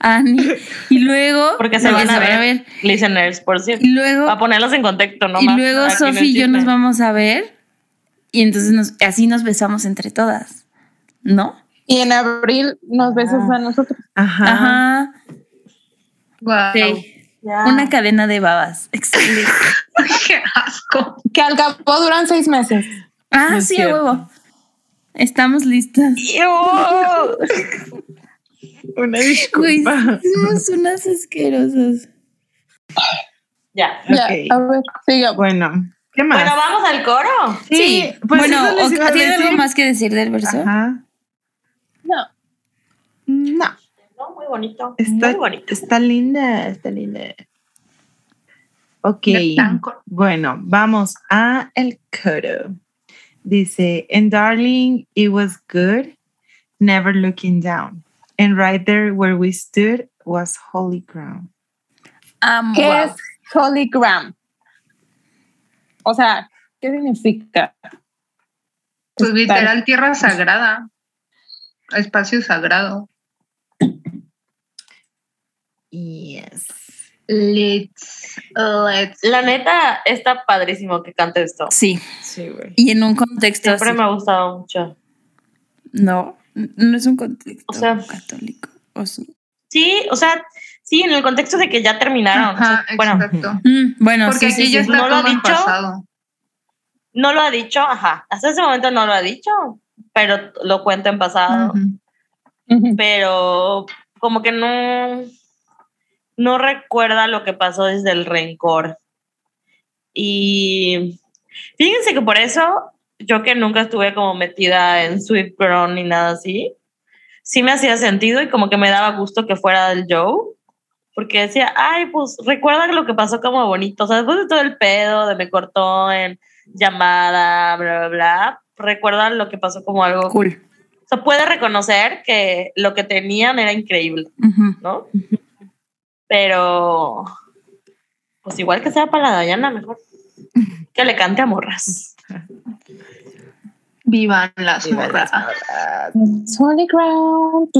Annie. Y luego. Porque se van a ver, listeners, por cierto. Y luego. Para ponerlos en contexto, ¿no? y luego Sophie y yo nos vamos a ver. Y entonces nos, así nos besamos entre todas. ¿No? Y en abril nos besas Ah. a nosotros. Ajá. Ajá. Wow. Sí. Una cadena de babas. Excelente. Qué asco. Que al cabo duran seis meses. Ah, sí, a huevo. Estamos listas. Una disculpa. somos unas asquerosas. Ya. Ya, Ok. a ver, siga. Bueno, ¿qué más? Bueno, vamos al coro. Sí, pues bueno, ¿tienes algo más que decir del verso? Ajá. No. No, No, muy bonito. está, muy bonito. está linda, está linda. Ok, bueno, vamos a el coro. Dice, and darling, it was good, never looking down. And right there where we stood was holy ground. Amo. ¿Qué Wow. es Holy Gram? O sea, ¿qué significa? Pues literal tierra sagrada. Espacio sagrado. Yes. Let's, let's. La neta, está padrísimo que cante esto. Sí, Sí, güey. y en un contexto Siempre así. me ha gustado mucho. No, no es un contexto O sea- católico. ¿o sí? Sí, o sea, sí, en el contexto de que ya terminaron. o sea, Ajá, bueno, exacto. Mm, bueno, Porque sí, aquí sí, ya sí. está ¿No lo ha dicho? pasado. no lo ha dicho, ajá. Hasta ese momento no lo ha dicho, pero lo cuenta en pasado. Pero como que no, no recuerda lo que pasó desde el rencor. Y fíjense que por eso, yo que nunca estuve como metida en Sweet Girl ni nada así, sí me hacía sentido y como que me daba gusto que fuera del Joe. Porque decía, ay, pues recuerda lo que pasó como bonito. O sea, después de todo el pedo de me cortó en llamada, bla, bla, bla, recuerda lo que pasó como algo Cool. o sea, puede reconocer que lo que tenían era increíble, Ujú. ¿no? Pero, pues igual que sea para la Dayana, mejor. Que le cante a morras. Vivan las Vivan morras. Las morras. ground.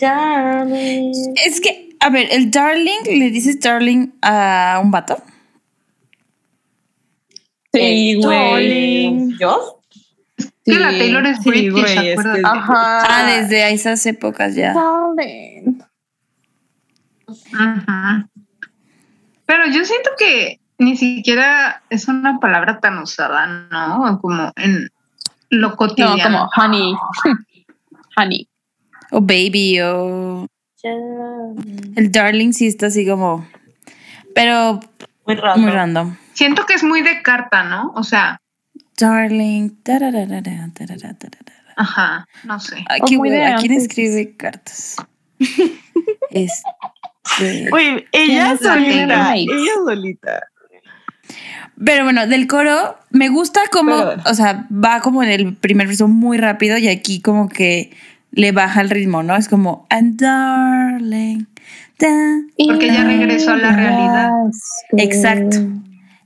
Darling. Es que, a ver, el darling, ¿le dices darling a un vato? Sí, güey. ¿Yo? Sí, la Taylor es sí, güey, es Ajá. Ah, desde esas épocas ya. Darling. Ajá. Pero yo siento que ni siquiera es una palabra tan usada, ¿no? Como en lo No, cotidiano. como honey. honey. O baby, o. El darling sí está así como. Pero Muy random. Siento que es muy de carta, ¿no? O sea, Darling. tararara, tararara, tararara. ajá, no sé. Muy de hueva, ¿Quién escribe cartas? Este. Güey, ella solita. Ella solita. Pero bueno, del coro me gusta como, Pero- o sea, va como en el primer verso muy rápido y aquí como que le baja el ritmo, ¿no? Es como, and darling. da, Porque ya regresó a la realidad. Exacto.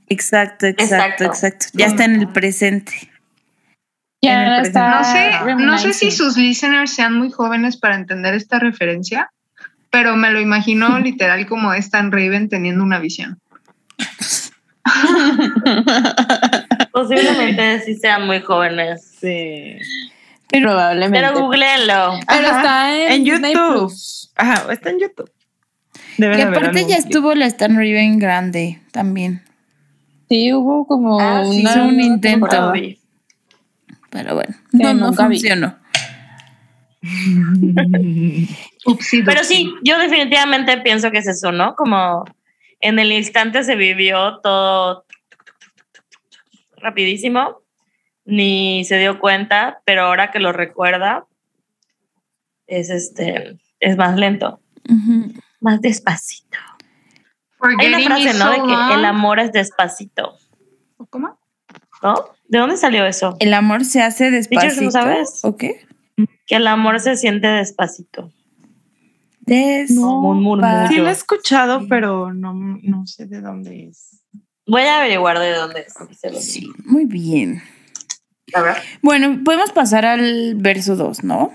Exacto, exacto, Exacto. exacto. Ya está en el presente. En Ya el no presente. está. No sé, no sé si sus listeners sean muy jóvenes para entender esta referencia, pero me lo imagino literal como Stan Raven teniendo una visión. Posiblemente sí sean muy jóvenes. Sí. Probablemente. Pero googleenlo. Pero Ajá, está en, YouTube. Plus. Ajá, está en YouTube. Deben Y aparte ya estuvo la Stan Raven grande también. Sí, hubo como Ah, sí, una hizo un intento. Pero bueno, no, no funcionó. Pero sí, yo definitivamente pienso que es eso, ¿no? Como en el instante se vivió todo rapidísimo, ni se dio cuenta, pero ahora que lo recuerda, es este, es más lento, más despacito. Hay una frase, ¿no? so De que el amor es despacito, ¿Cómo? ¿no? ¿De dónde salió eso? El amor se hace despacito. ¿no sabes? ¿O qué? Que el amor se siente despacito. Murmullo. Sí lo he escuchado, pero no, no sé de dónde es. Voy a averiguar de dónde es. Sí, muy bien. A ver. Bueno, podemos pasar al verso 2, ¿no?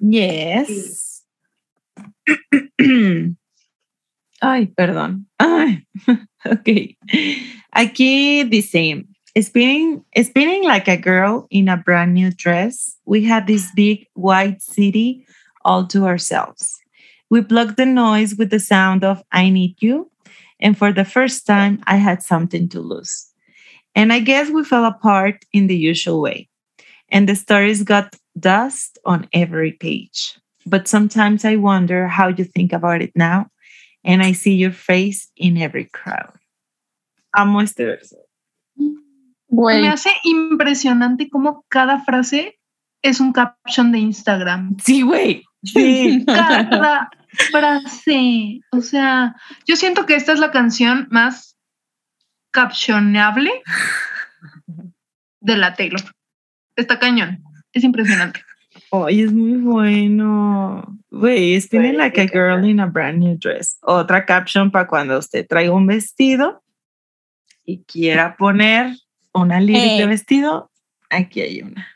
Yes. Ay, perdón. Ay, ok. Aquí dice, spinning, spinning like a girl in a brand new dress, we had this big white city all to ourselves. We plugged the noise with the sound of I Need You, and for the first time, I had something to lose. And I guess we fell apart in the usual way. And the stories got dust on every page. But sometimes I wonder how you think about it now, and I see your face in every crowd. Amo este verso. Güey. Me hace impresionante cómo cada frase es un caption de Instagram. Sí, güey. Sí. Cada frase. O sea, yo siento que esta es la canción más captionable de la Taylor. Está cañón. Es impresionante. Ay, es muy bueno. Güey, spinning Güey, like a girl in a brand new dress. Otra caption para cuando usted traiga un vestido y quiera poner una lyric de Eh. vestido. Aquí hay una.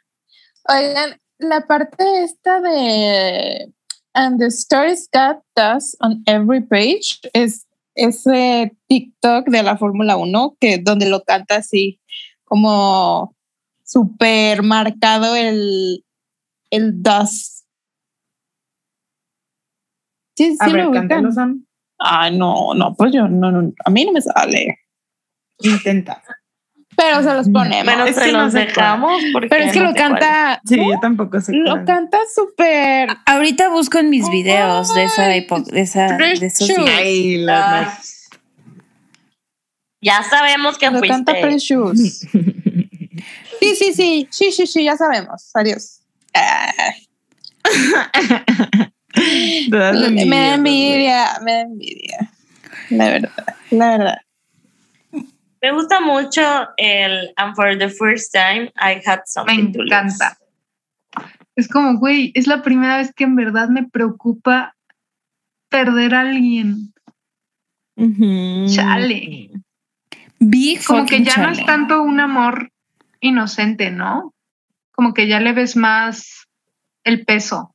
Oigan, la parte esta de And the stories got dust on every page es ese TikTok de la Fórmula 1 que donde lo canta así como súper marcado el, el dust. Sí, A sí ver, lo Sam. Ay, no, no, pues yo no, no, a mí no me sale. Intenta. Pero se los ponemos. Pero Es se que dejamos porque Pero es que no lo cuál. canta. Sí, yo tampoco sé. Lo cuál. canta súper. Ahorita busco en mis videos de esa época, de, esa, de esos Precious. días. Ay, la- Ah, Ya sabemos que Lo canta fuiste. Precious. Sí, sí, sí. Sí, sí, sí, ya sabemos. Adiós. Me da envidia, me da envidia. La verdad, la verdad. Me gusta mucho el And for the first time I had Me something to lose. encanta. Es como, güey, es la primera vez que en verdad me preocupa perder a alguien. Chale. Big Como que ya no es tanto un amor inocente, ¿no? Como que ya le ves más el peso.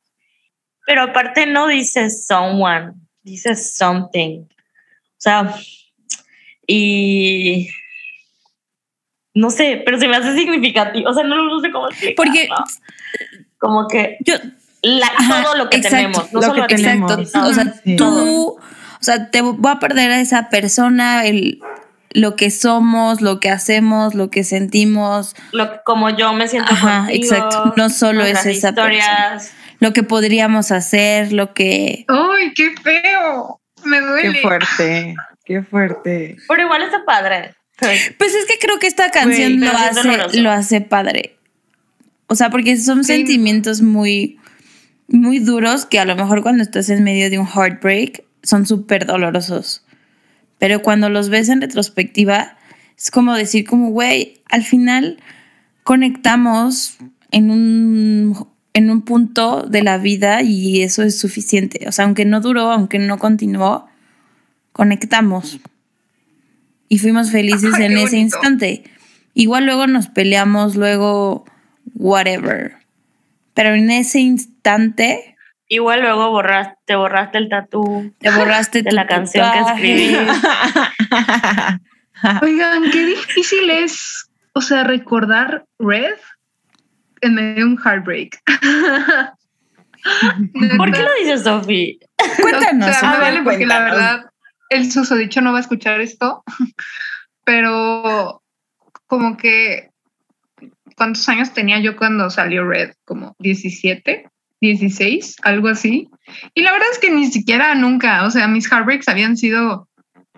Pero aparte no dice someone, dice something. O sea, y no sé, pero se me hace significativo. O sea, no, no sé cómo explicarlo. Porque como que yo, la- Ajá, todo lo que exacto, tenemos, no lo solo que tenemos. Exacto. O sea, Sí. tú, o sea, te voy a perder a esa persona, el, lo que somos, lo que hacemos, lo que sentimos, lo que- como yo me siento Ajá, contigo, exacto. No solo es esa historias. lo que podríamos hacer, lo que... ¡Ay, qué feo! Me Qué duele. fuerte, qué fuerte. Pero igual está padre. Pues es que creo que esta canción lo, hace, lo hace padre. O sea, porque son Sí. sentimientos muy, muy duros que a lo mejor cuando estás en medio de un heartbreak son súper dolorosos. Pero cuando los ves en retrospectiva, es como decir como, güey, al final conectamos en un, en un punto de la vida y eso es suficiente. O sea, aunque no duró, aunque no continuó, conectamos. Y fuimos felices Ay, en ese bonito. instante. Igual luego nos peleamos, luego whatever. Pero en ese instante Igual luego borraste, te borraste el tatú. te borraste De tu la canción que escribí. Oigan, qué difícil es, o sea, recordar Red en medio de un heartbreak. ¿Por qué lo dices, Sofi? Cuéntanos. O sea, me a ver, vale porque la verdad, el susodicho no va a escuchar esto, pero como que, ¿cuántos años tenía yo cuando salió Red? Como 17, 16, algo así. Y la verdad es que ni siquiera nunca, o sea, mis heartbreaks habían sido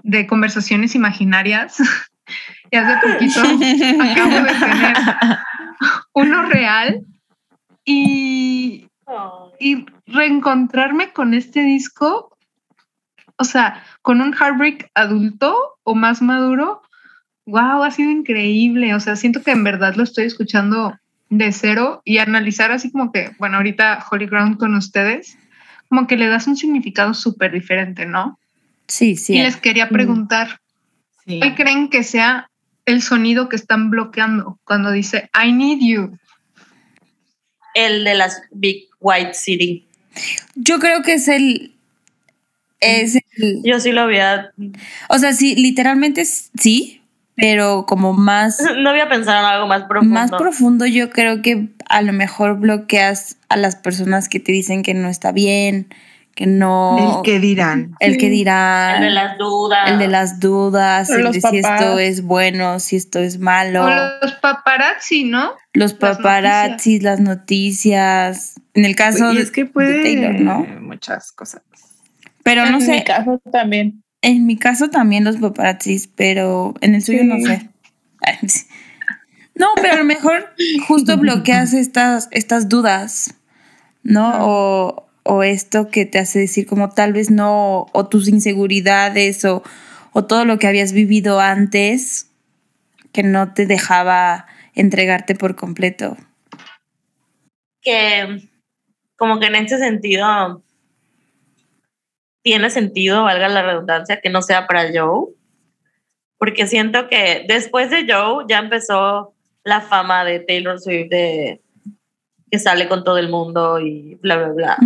de conversaciones imaginarias. y hace poquito acabo de tener uno real y y reencontrarme con este disco, o sea, con un heartbreak adulto o más maduro, wow, ha sido increíble. O sea, siento que en verdad lo estoy escuchando de cero y analizar así como que, bueno, ahorita Holy Ground con ustedes, como que le das un significado súper diferente, ¿no? Sí, sí. Y les quería preguntar, Sí. ¿cuál creen que sea el sonido que están bloqueando cuando dice I need you? El de las Big White City. Yo creo que es el. Es el. Yo sí lo había. O sea, sí, literalmente sí, pero como más. No había pensado en algo más profundo. Más profundo, yo creo que a lo mejor bloqueas a las personas que te dicen que no está bien, que no. El que dirán. el que dirá. El de las dudas. el de las dudas, el de si esto es bueno, si esto es malo. O los paparazzi, ¿no? los las paparazzis, las noticias. En el caso y de, es que de puede Taylor, ¿no? muchas cosas. Pero no en sé, mi caso también. en mi caso también los paparazzis, pero en el suyo no sé. No, pero a lo mejor justo bloqueas estas, estas dudas, ¿no? O, o esto que te hace decir como tal vez no, o tus inseguridades, o, o todo lo que habías vivido antes que no te dejaba entregarte por completo. que como que en ese sentido tiene sentido, valga la redundancia, que no sea para Joe, porque siento que después de Joe ya empezó la fama de Taylor Swift de que sale con todo el mundo y bla, bla, bla.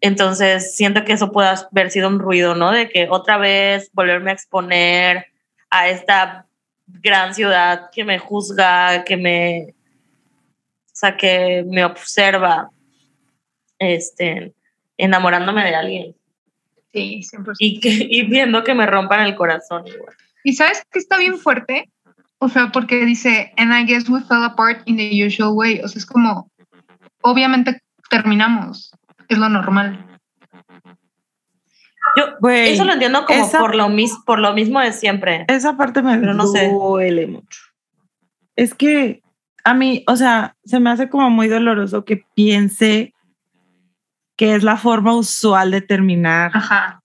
Entonces siento que eso puede haber sido un ruido, ¿no? De que otra vez volverme a exponer a esta gran ciudad que me juzga, que me, o sea, que me observa, este, enamorándome de alguien Sí, 100%. y, que, y viendo que me rompan el corazón igual. Y sabes que está bien fuerte O sea, porque dice, and I guess we fell apart in the usual way. O sea, es como, obviamente terminamos, es lo normal. Yo eso lo entiendo como esa- por, lo mis, por lo mismo de siempre. Esa parte me Pero no sé. duele mucho. Es que a mí, o sea, se me hace como muy doloroso que piense que es la forma usual de terminar. Ajá.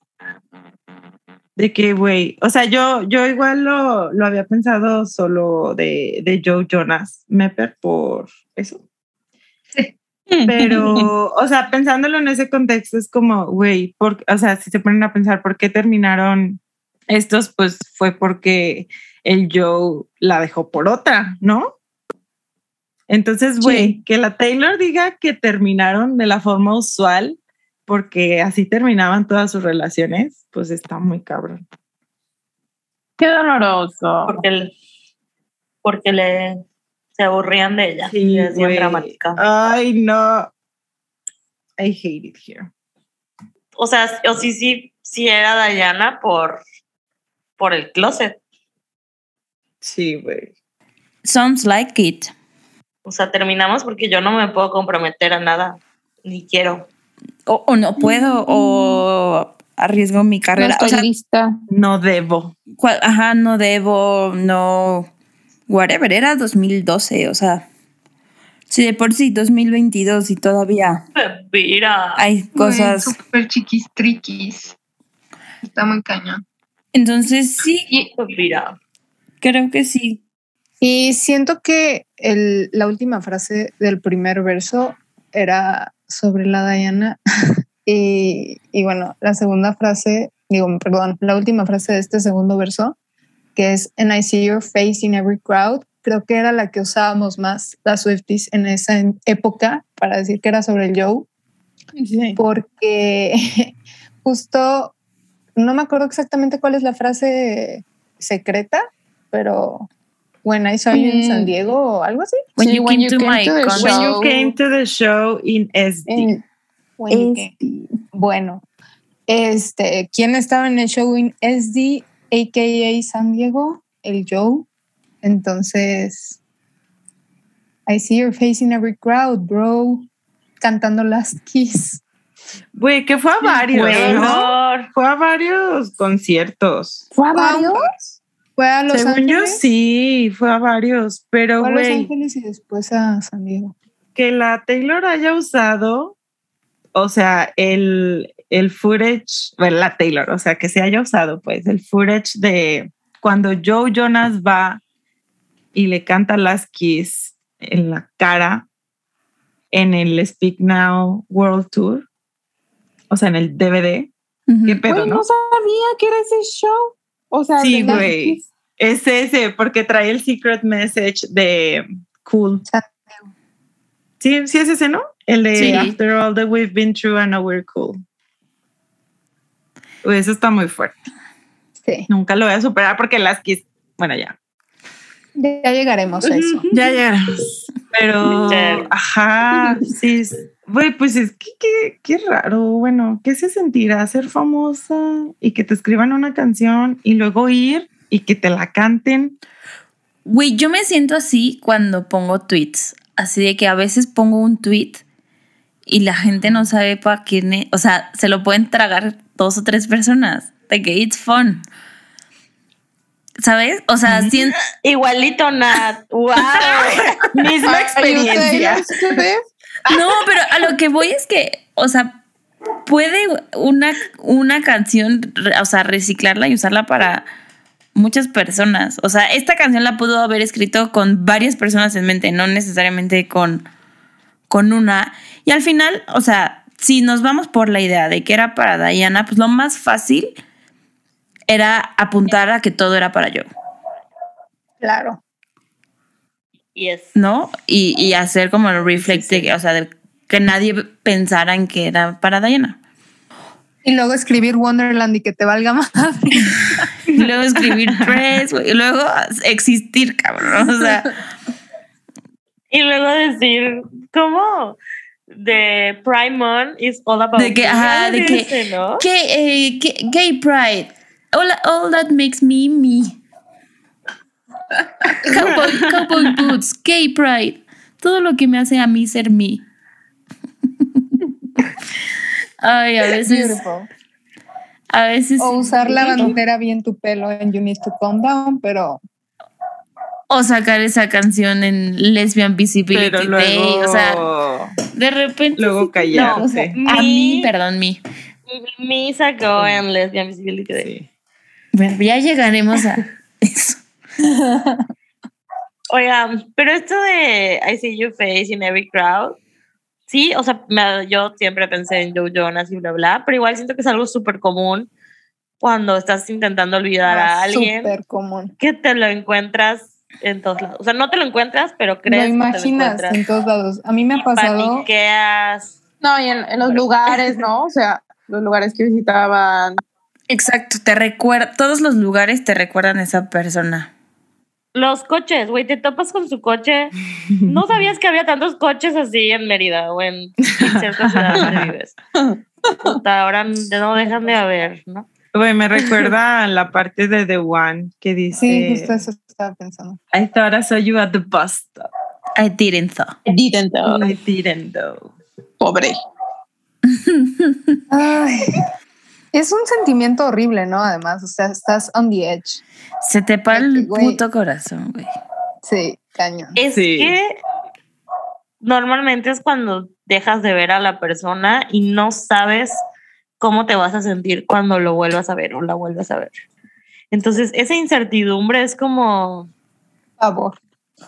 De que, güey, o sea, yo, yo igual lo, lo había pensado solo de, de Joe Jonas Mepper por eso. Pero, o sea, pensándolo en ese contexto, es como, güey, por- o sea, si se ponen a pensar por qué terminaron estos, pues fue porque el Joe la dejó por otra, ¿no? Entonces, güey, que la Taylor diga que terminaron de la forma usual, porque así terminaban todas sus relaciones, pues está muy cabrón. Qué doloroso. Porque, el- porque le se aburrían de ella. Sí, y es bien dramática. Ay, no. I hate it here. O sea, o sí, sí, sí era Diana por, por el closet. Sí, güey. Sounds like it. O sea, terminamos porque yo no me puedo comprometer a nada, ni quiero. O, o no puedo, o arriesgo mi No carrera. estoy o sea, lista. No debo. cual- ajá, no debo, no. Whatever, era 2012, o sea. Si de por sí 2022 y todavía Mira. hay cosas. Súper chiquis triquis. Está muy cañón. Entonces sí, Mira. creo que sí. Y siento que el- la última frase del primer verso era sobre la Diana. y, y bueno, la segunda frase, digo, perdón, la última frase de este segundo verso, que es And I see your face in every crowd, creo que era la que usábamos más las Swifties en esa época para decir que era sobre el Joe Sí. porque justo no me acuerdo exactamente cuál es la frase secreta, pero When I saw you in Mm. San Diego o algo así. When Sí, you when came you to came my to the concert. When you show. came to the show in SD. En- when you came. Bueno, este, ¿quién estaba en el show en SD, aka San Diego? El Joe. Entonces, I see your face in every crowd, bro. Cantando Last Kiss. Güey, que fue a varios, Qué ¿no? horror. Fue a varios conciertos. ¿Fue a ¿Fue a varios? Fue a Los Según yo Ángeles. sí, fue a varios, pero Fue a Los güey, Ángeles y después a San Diego. que la Taylor haya usado, o sea, el, el footage, bueno, la Taylor, o sea, que se haya usado, pues, el footage de cuando Joe Jonas va y le canta las Kiss en la cara en el Speak Now World Tour, o sea, en el DVD. Ujú. ¿Qué pedo, Güey, no? no sabía que era ese show. O sea, Sí, güey. Es ese, porque trae el secret message de Cool. Sí, sí es ese, ¿no? El de Sí. After all that we've been through, I know we're cool. Uy, eso está muy fuerte. Sí. Nunca lo voy a superar porque las Kiss, bueno, ya. Ya llegaremos a eso. Ya, ya. Pero, ajá, sí. Güey, pues es que qué, qué raro. Bueno, ¿qué se sentirá ser famosa y que te escriban una canción y luego ir y que te la canten? Güey, yo me siento así cuando pongo tweets. Así de que a veces pongo un tweet y la gente no sabe para quién es. O sea, se lo pueden tragar dos o tres personas. De que it's fun. ¿Sabes? O sea, siento. Igualito, Nat. ¡Wow! Misma experiencia. No, pero a lo que voy es que, o sea, puede una, una canción, o sea, reciclarla y usarla para muchas personas. O sea, esta canción la pudo haber escrito con varias personas en mente, no necesariamente con, con una. Y al final, o sea, si nos vamos por la idea de que era para Diana, pues lo más fácil era apuntar a que todo era para yo, Claro. Yes. ¿no? Y, y hacer como el reflect, de que, o sea, de que nadie pensara en que era para Diana. Y luego escribir Wonderland y que te valga madre. Y luego escribir press, güey, y luego existir, cabrón. O sea, Y luego decir, ¿cómo? De Prime On is all about De que, ajá, de que- ¿no? gay, eh, gay pride. All, all that makes me me. Cowboy Boots, Gay Pride, todo lo que me hace a mí ser mí. Ay, a veces, Beautiful. a veces. O usar la bandera bien tu pelo en You Need to Calm Down, pero O sacar esa canción en Lesbian Visibility Pero Day. O sea, de repente. luego callarse. no, o sea, a mí, perdón, mí. Mi sacó en Lesbian Visibility Day. Sí. Bueno, ya llegaremos a eso. Oigan, pero esto de I see your face in every crowd, sí, o sea, me- yo siempre pensé en Joe Jonas y bla, bla, pero igual siento que es algo súper común cuando estás intentando olvidar a ah, alguien súper común. que te lo encuentras en todos lados. O sea, no te lo encuentras, pero Lo crees que te lo imaginas encuentras. en todos lados. A mí me ha pasado. paniqueas. No, y en, en los lugares, ¿no? O sea, los lugares que visitaban. Exacto, te recuerda, todos los lugares te recuerdan a esa persona. Los coches, güey, te topas con su coche. No sabías que había tantos coches así en Mérida o en ciertas ciudades donde vives. Puta, ahora no dejan de haber, ¿no? Güey, me recuerda a la parte de The One que dice Sí, justo eso estaba pensando. I thought I saw you at the bus stop. I didn't though. Didn't, uh, I didn't though. pobre. Ay, es un sentimiento horrible, ¿no? Además, o sea, estás on the edge. Se te para el puto corazón, güey. Sí, cañón. Es Sí. que normalmente es cuando dejas de ver a la persona y no sabes cómo te vas a sentir cuando lo vuelvas a ver o la vuelvas a ver. Entonces, esa incertidumbre es como, Favor.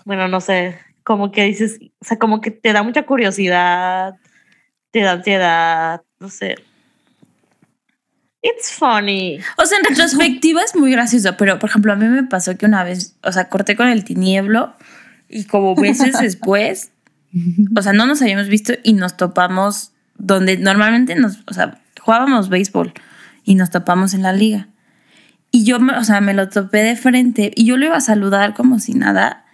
bueno, no sé, como que dices, o sea, como que te da mucha curiosidad, te da ansiedad, no sé. It's funny. O sea, en retrospectiva es muy gracioso, pero por ejemplo, a mí me pasó que una vez, o sea, corté con el tinieblo y como meses después, o sea, no nos habíamos visto y nos topamos donde normalmente nos, o sea, jugábamos béisbol y nos topamos en la liga. Y yo, o sea, me lo topé de frente y yo lo iba a saludar como si nada.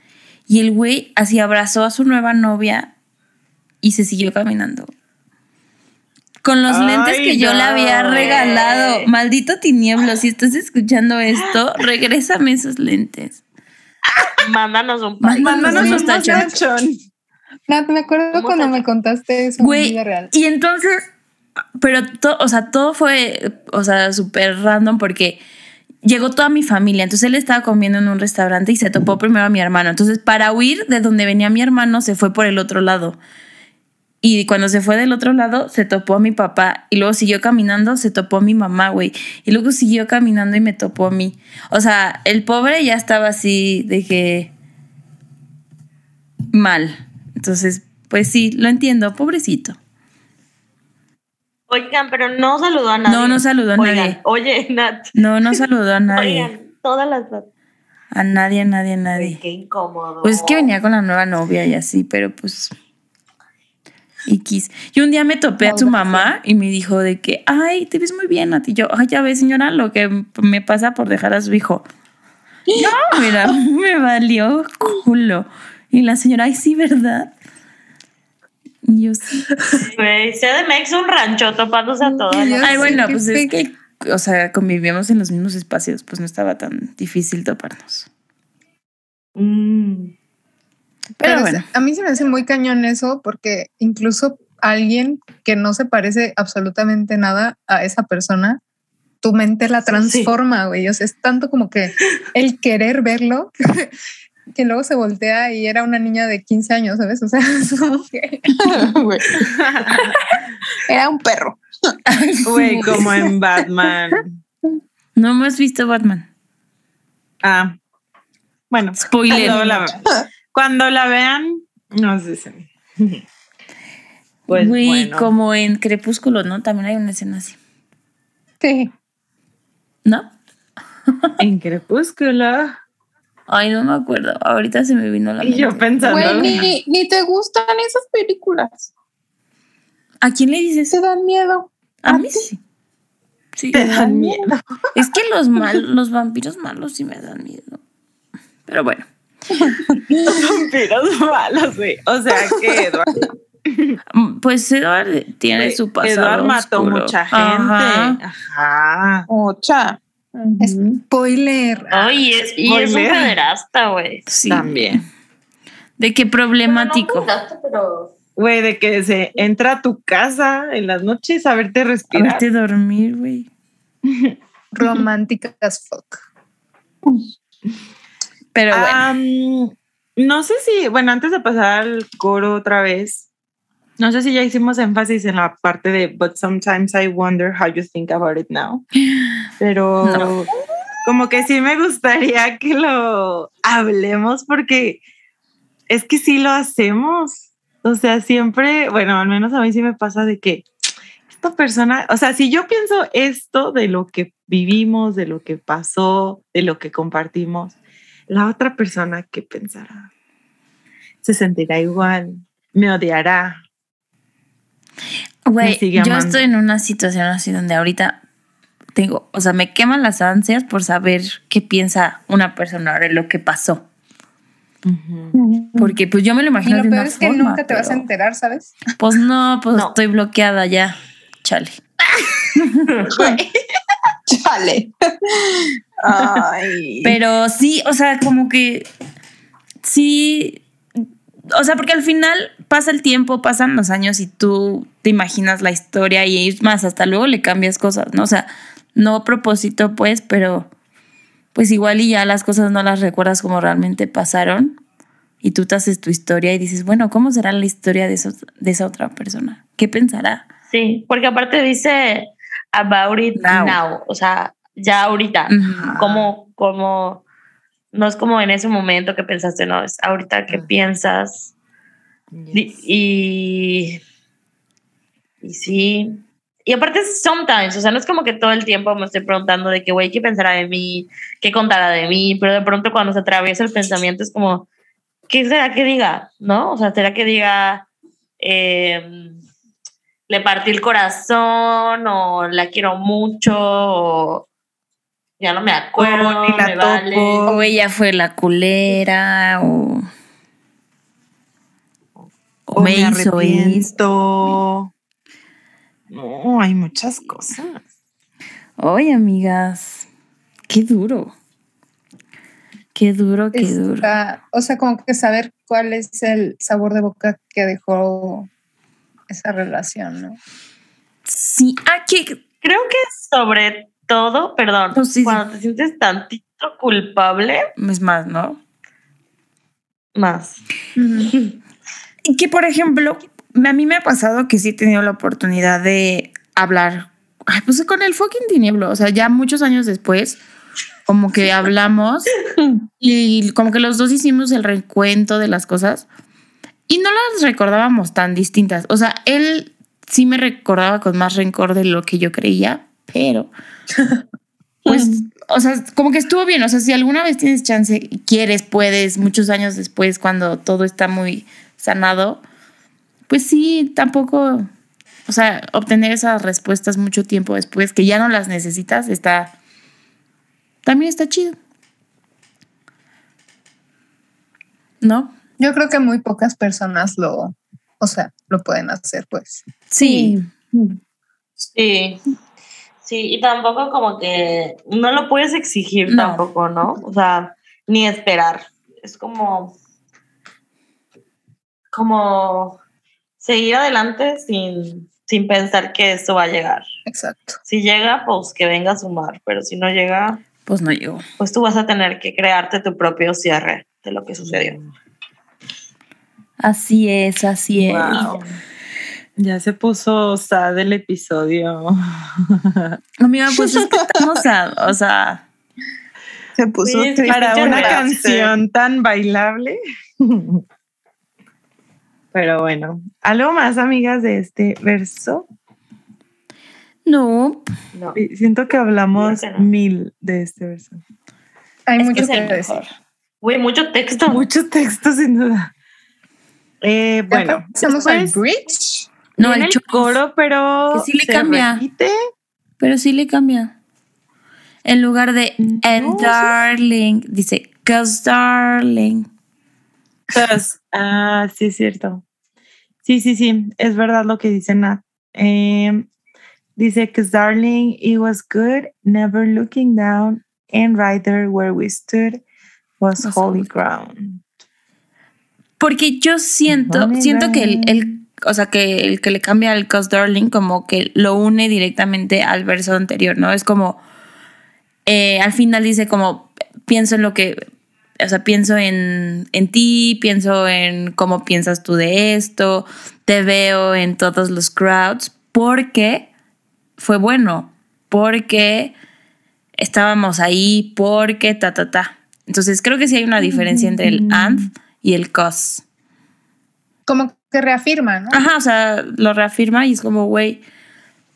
Y el güey así abrazó a su nueva novia y se siguió caminando. Con los Ay, lentes que yo le había regalado. Maldito tinieblo, si estás escuchando esto, regrésame esos lentes. Mándanos un par. Mándanos un tachón. Nat, me acuerdo ¿Cómo cuando me contaste eso en Güey, vida real. y entonces, pero, to- o sea, todo fue, o sea, súper random porque llegó toda mi familia. Entonces él estaba comiendo en un restaurante y se topó primero a mi hermano. Entonces, para huir de donde venía mi hermano, se fue por el otro lado. Y cuando se fue del otro lado, se topó a mi papá. Y luego siguió caminando, se topó a mi mamá, güey. Y luego siguió caminando y me topó a mí. O sea, el pobre ya estaba así de que mal. Entonces, pues sí, lo entiendo, pobrecito. Oigan, pero no saludó a nadie. No, no saludó a Oigan, nadie. Oye, Nat. No, no saludó a nadie. Oigan, todas las. A nadie, a nadie, a Ay, nadie. Qué incómodo. Pues es que venía con la nueva novia y así, pero pues. X. Y un día me topé a su mamá y me dijo de que, ay, te ves muy bien a ti. Yo, ay, ya ves, señora, lo que me pasa por dejar a su hijo. No, mira, me valió culo. Y la señora, ay, sí, ¿verdad? Y yo sí. Güey, CDMX un rancho topándose a todas. Ya Ay, bueno, pues es que, o sea, convivíamos en los mismos espacios, pues no estaba tan difícil toparnos. Mm. Pero, Pero bueno. a mí se me hace muy cañón eso porque incluso alguien que no se parece absolutamente nada a esa persona, tu mente la transforma, güey. O sea, es tanto como que el querer verlo que luego se voltea y era una niña de 15 años, ¿sabes? O sea, es como que... Güey. Era un perro. Güey, como en Batman. No hemos visto Batman. Ah. Bueno, Spoiler. La, cuando la vean, no sé si. Pues Güey, bueno. como en Crepúsculo, ¿no? También hay una escena así. Sí. ¿No? En Crepúsculo. Ay, no me acuerdo. Ahorita se me vino la Y yo mente. pensando. Güey, ni, ni te gustan esas películas. ¿A quién le dices? Te dan miedo. A mí sí. Sí. Te dan miedo. Es que los mal, los vampiros malos sí me dan miedo. Pero bueno. Vampiros malos, güey. O sea que Edward, Mm, Pues Edward tiene su pasado. Edward mató oscuro. mucha gente. Ajá. Ajá. Ocha. Spoiler. Ay, es, y es un Spoiler. pederasta, güey. Sí. También. ¿De qué problemático? No Güey, de que se entra a tu casa en las noches a verte A respirar. verte dormir, güey. Romántica as fuck. Pero bueno. Am, no sé si, bueno, antes de pasar al coro otra vez, no sé si ya hicimos énfasis en la parte de But sometimes I wonder how you think about it now. Pero No. como que sí me gustaría que lo hablemos porque es que sí lo hacemos. O sea, siempre, bueno, al menos a mí sí me pasa de que esta persona, o sea, si yo pienso esto de lo que vivimos, de lo que pasó, de lo que compartimos, la otra persona que pensará se sentirá igual, me odiará. Güey, yo amando. estoy en una situación así donde ahorita tengo, o sea, me queman las ansias por saber qué piensa una persona de lo que pasó. Porque pues yo me lo Y imagino lo de peor una es que forma, nunca te vas a enterar, ¿sabes? Pues no, pues No. estoy bloqueada ya. Chale. Chale. Ay. Pero sí, o sea, como que sí, o sea, porque al final pasa el tiempo, pasan los años y tú te imaginas la historia y es más, hasta luego le cambias cosas, ¿no? O sea, no a propósito, pues, pero pues igual y ya las cosas no las recuerdas como realmente pasaron y tú te haces tu historia y dices, bueno, ¿cómo será la historia de, esos- de esa otra persona? ¿Qué pensará? sí, porque aparte dice about it Now. now, o sea, ya ahorita. Ujú. Como, como, no es como en ese momento que pensaste, no, es ahorita que Ah. piensas. Y, y, y sí. Y aparte es sometimes, o sea, no es como que todo el tiempo me estoy preguntando de que, güey, ¿qué pensará de mí? ¿Qué contará de mí? Pero de pronto cuando se atraviesa el pensamiento es como, ¿qué será que diga? ¿No? O sea, ¿será que diga, eh, le partí el corazón o la quiero mucho o ya no me acuerdo, ni la me vale? O ella fue la culera o... O me, hizo esto. arrepiento. No, hay muchas cosas. Oye, amigas, qué duro. Qué duro, qué duro. O sea, como que saber cuál es el sabor de boca que dejó esa relación, ¿no? Sí, ah, que Creo que sobre todo, perdón, Pues sí, sí. cuando te sientes tantito culpable, es más, ¿no? más. Y que, por ejemplo, a mí me ha pasado que sí he tenido la oportunidad de hablar, ay, pues con el fucking tinieblo, o sea, ya muchos años después, como que hablamos y como que los dos hicimos el recuento de las cosas y no las recordábamos tan distintas. O sea, él sí me recordaba con más rencor de lo que yo creía, pero pues, o sea, como que estuvo bien. O sea, si alguna vez tienes chance quieres, puedes, muchos años después, cuando todo está muy sanado, pues sí, tampoco, o sea, obtener esas respuestas mucho tiempo después, que ya no las necesitas, está, también está chido. ¿No? Yo creo que muy pocas personas lo, o sea, lo pueden hacer, pues. Sí. Sí. Sí, y tampoco como que no lo puedes exigir No. tampoco, ¿no? O sea, ni esperar. Es como como seguir adelante sin, sin pensar que esto va a llegar. Exacto. Si llega, pues que venga a sumar, pero si no llega, Pues no llegó. pues tú vas a tener que crearte tu propio cierre de lo que sucedió. Así es, así es. Wow. Ya se puso sad el episodio. Amiga, pues es que estamos a, o sea, Se puso Sí, triste. Para una canción tan bailable. Pero bueno, algo más, amigas, de este verso. no, No. Siento que hablamos Creo que no. mil de este verso. Hay Es mucho es que, decir. Güey, mucho texto. Muchos textos, sin duda. Eh, bueno, Pasamos al bridge. no, viene el el chorus, coro, pero Que sí le cambia. repite. pero sí le cambia. En lugar de and No, sí. darling, dice cause darling. Cause, ah, sí, es cierto. Sí, sí, sí, es verdad lo que dice Nat. Eh, dice, cause darling, it was good, never looking down, and right there where we stood was Was holy holy ground. Porque yo siento, siento que el, el- o sea, que el que le cambia al Cos Darling como que lo une directamente al verso anterior, ¿no? Es como, eh, al final dice como, pienso en lo que, o sea, pienso en, en ti, pienso en cómo piensas tú de esto, te veo en todos los crowds, porque fue bueno, porque estábamos ahí, porque ta, ta, ta. Entonces creo que sí hay una diferencia entre el and y el cos. Como que reafirma, ¿no? Ajá, o sea, lo reafirma y es como, güey,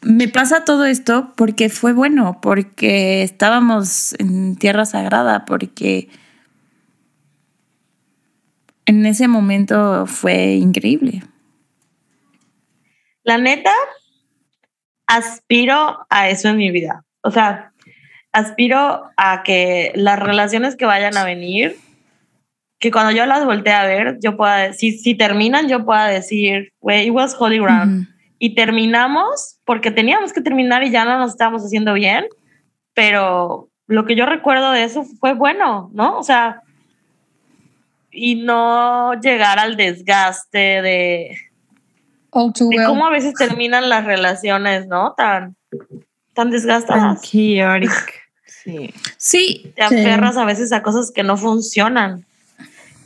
me pasa todo esto porque fue bueno, porque estábamos en tierra sagrada, porque en ese momento fue increíble. La neta, aspiro a eso en mi vida. O sea, aspiro a que las relaciones que vayan a venir, que cuando yo las voltee a ver, yo pueda, si, si terminan, yo pueda decir, güey, it was holy ground. Ujú. Y terminamos porque teníamos que terminar y ya no nos estábamos haciendo bien, pero lo que yo recuerdo de eso fue bueno, ¿no? O sea, y no llegar al desgaste de, All too de well. cómo a veces terminan las relaciones, ¿no? Tan, tan desgastadas. Sí. Sí, Te aferras a veces a cosas que no funcionan.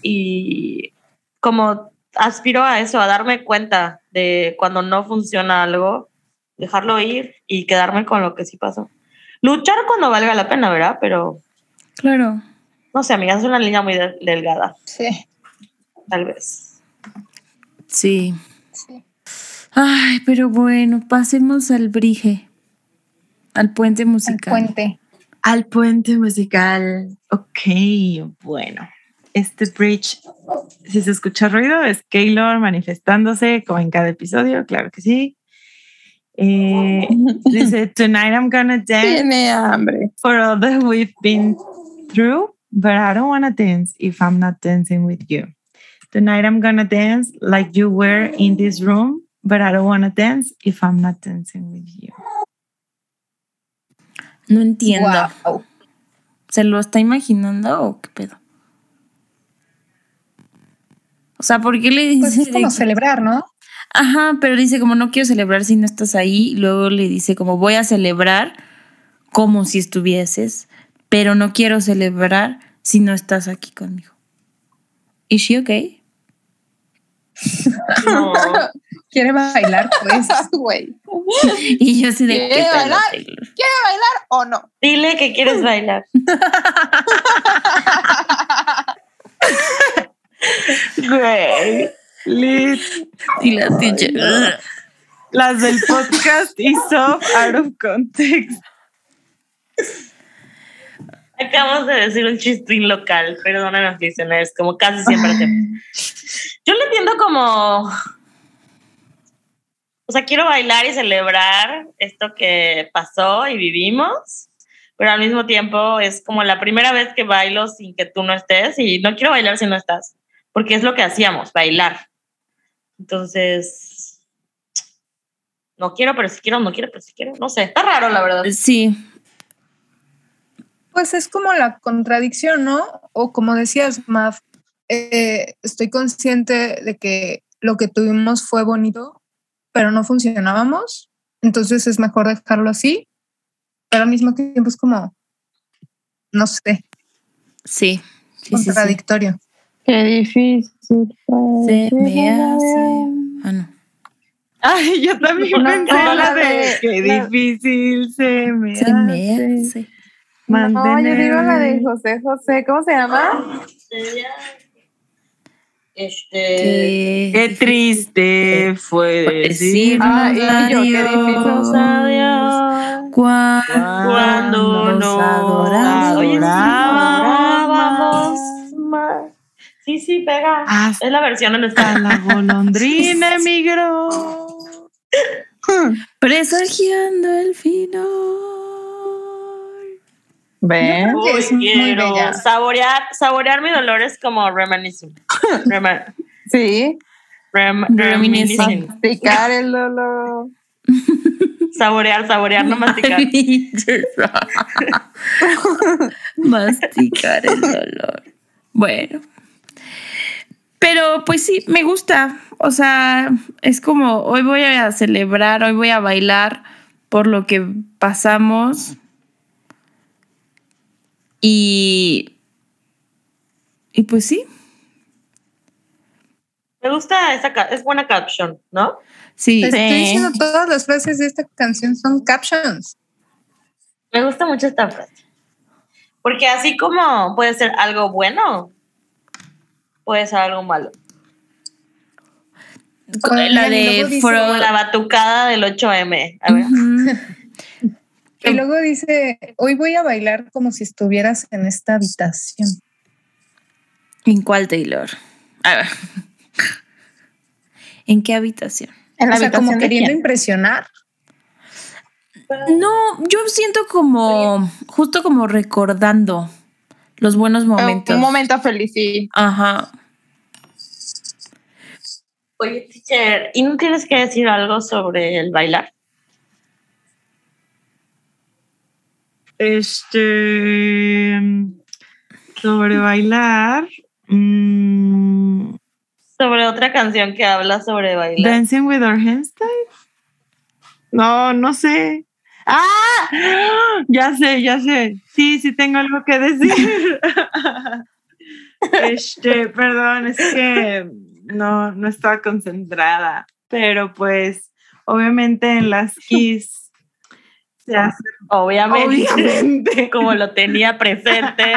Y como aspiro a eso, a darme cuenta de cuando no funciona algo, dejarlo ir y quedarme con lo que sí pasó. Luchar cuando valga la pena, ¿verdad? Pero claro. no sé, amiga, es una línea muy de- delgada, Sí, tal vez. Sí. sí. Ay, pero bueno, pasemos al brige, al puente musical. puente. Al puente musical. Ok, bueno. Este bridge, si se escucha ruido, es Keylor manifestándose como en cada episodio, claro que sí. Eh, dice, Tonight I'm gonna dance Tiene hambre. for all that we've been through, but I don't wanna dance if I'm not dancing with you. Tonight I'm gonna dance like you were in this room, but I don't wanna dance if I'm not dancing with you. No entiendo. Wow. ¿Se lo está imaginando o qué pedo? O sea, ¿por qué le dice? Pues es como celebrar, ¿no? Ajá, pero dice como no quiero celebrar si no estás ahí. Luego le dice como voy a celebrar como si estuvieses, pero no quiero celebrar si no estás aquí conmigo. ¿Is she okay? No. Quiere bailar, pues. Güey. Y yo así de ¿Quiere ¿qué pedo, bailar? ¿Quiere bailar o no? Dile que quieres bailar. Güey. Lit. Y la teacher. Las del podcast y Soft out of context. Acabamos de decir un chistín local, perdonen listeners, como casi siempre hacemos. Yo lo entiendo como. O sea, quiero bailar y celebrar esto que pasó y vivimos, pero al mismo tiempo es como la primera vez que bailo sin que tú no estés y no quiero bailar si no estás, porque es lo que hacíamos, bailar. Entonces, no quiero, pero si quiero, no quiero, pero si quiero. No sé, está raro, la verdad. Sí, Pues es como la contradicción, ¿no? O como decías, Maf, eh, estoy consciente de que lo que tuvimos fue bonito, pero no funcionábamos, entonces es mejor dejarlo así, pero al mismo tiempo es como, no sé, sí. Sí, sí, sí. contradictorio. Qué difícil. Se me hace. Ah, no. Ay, yo también No, pensé no, en la de qué la- difícil se me Se me hace. hace. No, yo digo la de. José José. ¿Cómo se llama? Este. Que- Qué triste fue decir Ah, qué difícil. adiós. Cuando, Cuando nos nos adoramos. Oye, sí, adorábamos. Sí, sí, pega. hasta Es la versión en español. la golondrina emigró. Presagiando el final. ¿Ven? Es Uy, muy bella. saborear, saborear mi dolor es como reminiscing. Sí. rem- reminiscing. Masticar el dolor. Saborear, saborear, no masticar. Masticar el dolor. Bueno. Pero pues sí, me gusta. O sea, es como hoy voy a celebrar, hoy voy a bailar por lo que pasamos. Y. Y pues sí, Me gusta esa, es buena caption, ¿no? sí. Te estoy Sí. diciendo, todas las frases de esta canción son captions. Me gusta mucho esta frase. Porque así como puede ser algo bueno, puede ser algo malo. Con la de la batucada del 8M. A ver. Y luego dice, hoy voy a bailar como si estuvieras en esta habitación. ¿En cuál Taylor? A ver. ¿En qué habitación? En la o sea, como habitación queriendo quién? impresionar. No, yo siento como, justo como recordando los buenos momentos. Un momento feliz, sí. Ajá. Oye, teacher, ¿y no tienes que decir algo sobre el bailar? Este. Sobre bailar. mm, Sobre otra canción que habla sobre bailar. Dancing with our hands tied. No, no sé. ¡Ah! Ya sé, ya sé. Sí, sí tengo algo que decir. este, perdón, es que no, no estaba concentrada. Pero pues, obviamente en las Kiss se hace, Obviamente, obviamente, como lo tenía presente.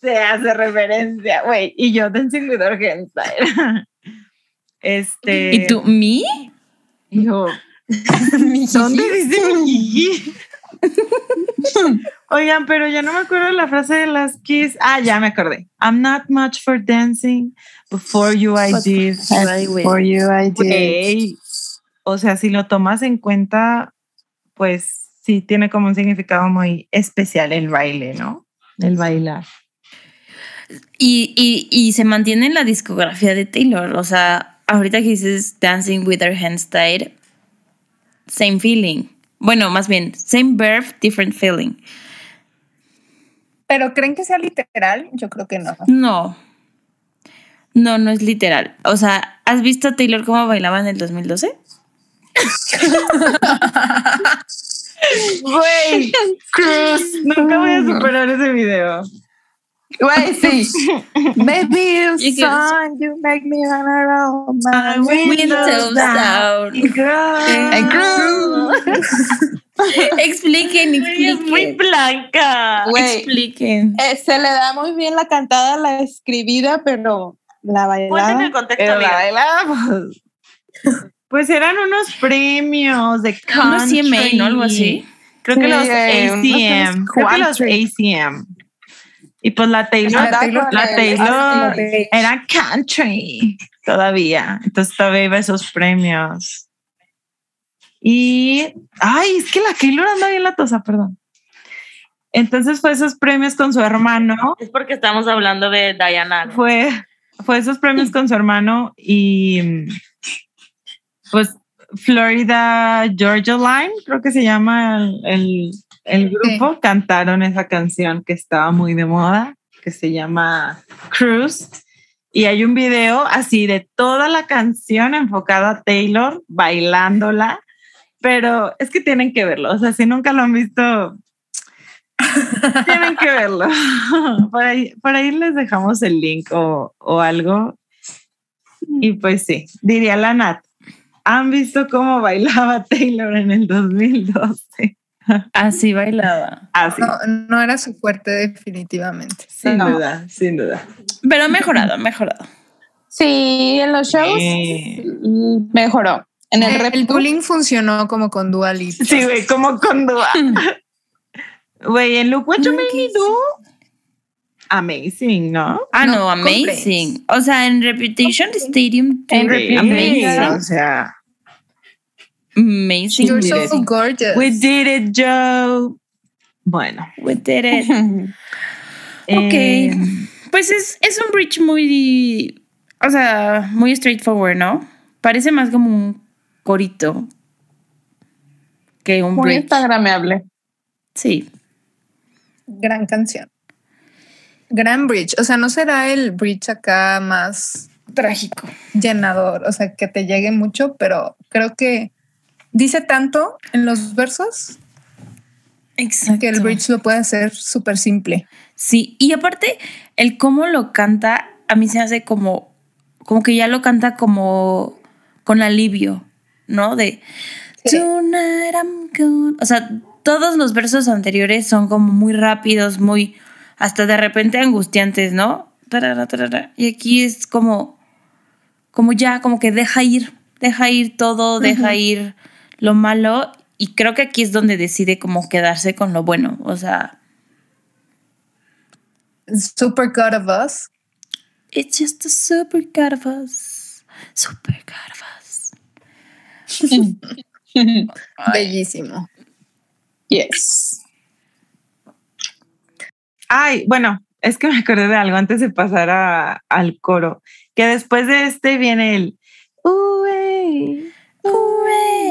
se hace referencia, güey. Y yo Dancing with our hands tied. Este. ¿Y tú, mí? y yo, ¿Dónde dice mi? Oigan, pero ya no me acuerdo de la frase de las Kiss. Ah, ya me acordé. I'm not much for dancing. Before you I But did. For you, I did. O sea, si lo tomas en cuenta, pues sí tiene como un significado muy especial el baile, ¿no? El bailar. Y, y, y se mantiene en la discografía de Taylor. O sea, ahorita que dices Dancing with Our Hands Tied, same feeling. Bueno, más bien, same verb, different feeling. ¿Pero creen que sea literal? Yo creo que no. No. No, no es literal. O sea, ¿has visto a Taylor cómo bailaba en el 2012? Güey, Cruz, nunca voy a superar ese video. Güey, sí. Baby, you son, you make me run around my Windows down. And crew. Expliquen, Es muy expliquen. blanca. Güey, Expliquen. eh, se le da muy bien la cantada, la escribida, pero la bailada. el contexto, Pero la bailamos. Pues eran unos premios de Unos country. CMA, ¿no? Algo así. Creo que Sí, los eh, unos ACM. Creo que los. ACM. Y pues la Taylor, Ah, Taylor- la Taylor era country todavía. Entonces todavía iba a esos premios. Y, ay, es que la Taylor anda bien latosa, perdón. Entonces fue esos premios con su hermano. Es porque estamos hablando de Diana. ¿no? fue, fue esos premios con su hermano y pues Florida Georgia Line, creo que se llama el, el- el grupo, cantaron esa canción que estaba muy de moda, que se llama Cruise. Y hay un video así de toda la canción enfocada a Taylor bailándola, pero es que tienen que verlo, o sea, si nunca lo han visto, tienen que verlo. Por ahí, por ahí les dejamos el link o, o algo. Y pues sí, diría la Nat. ¿Han visto cómo bailaba Taylor en el 2012? Así bailaba. Así, No, no era su fuerte definitivamente. sin no. duda, sin duda. Pero ha mejorado, ha mejorado. Sí, en los shows Sí. mejoró. En el, El, rep el bullying funcionó como con Dua Lipa. Sí, güey, como con Dua. Güey, en Look What You Made Me Do. Amazing, ¿no? Ah, no, No, amazing. O sea, en Reputation Stadium, En Reputation. amazing. O sea, Amazing. You're so it. gorgeous. we did it, Joe. Bueno. We did it. Ok. eh, Pues es, es un bridge muy, o sea, muy straightforward, ¿no? Parece más como un corito que un Muy bridge. instagrameable. Sí. Gran canción. Gran bridge. O sea, no será el bridge acá más trágico. llenador, o sea, que te llegue mucho, pero creo que dice tanto en los versos Exacto. que el bridge lo puede hacer súper simple. Sí, y aparte, el cómo lo canta, a mí se hace como, como que ya lo canta como con alivio, ¿no? De Sí. Tonight I'm. O sea, todos los versos anteriores son como muy rápidos, muy, hasta de repente angustiantes, ¿no? Tarara, tarara. Y aquí es como, como ya, como que deja ir, deja ir todo, deja ir lo malo. Y creo que aquí es donde decide como quedarse con lo bueno. O sea, Super God of Us. It's just a super god of us. Super god of us. Bellísimo. yes. Ay, bueno, es que me acordé de algo antes de pasar a- al coro, que después de este viene el "Uey, Hooray.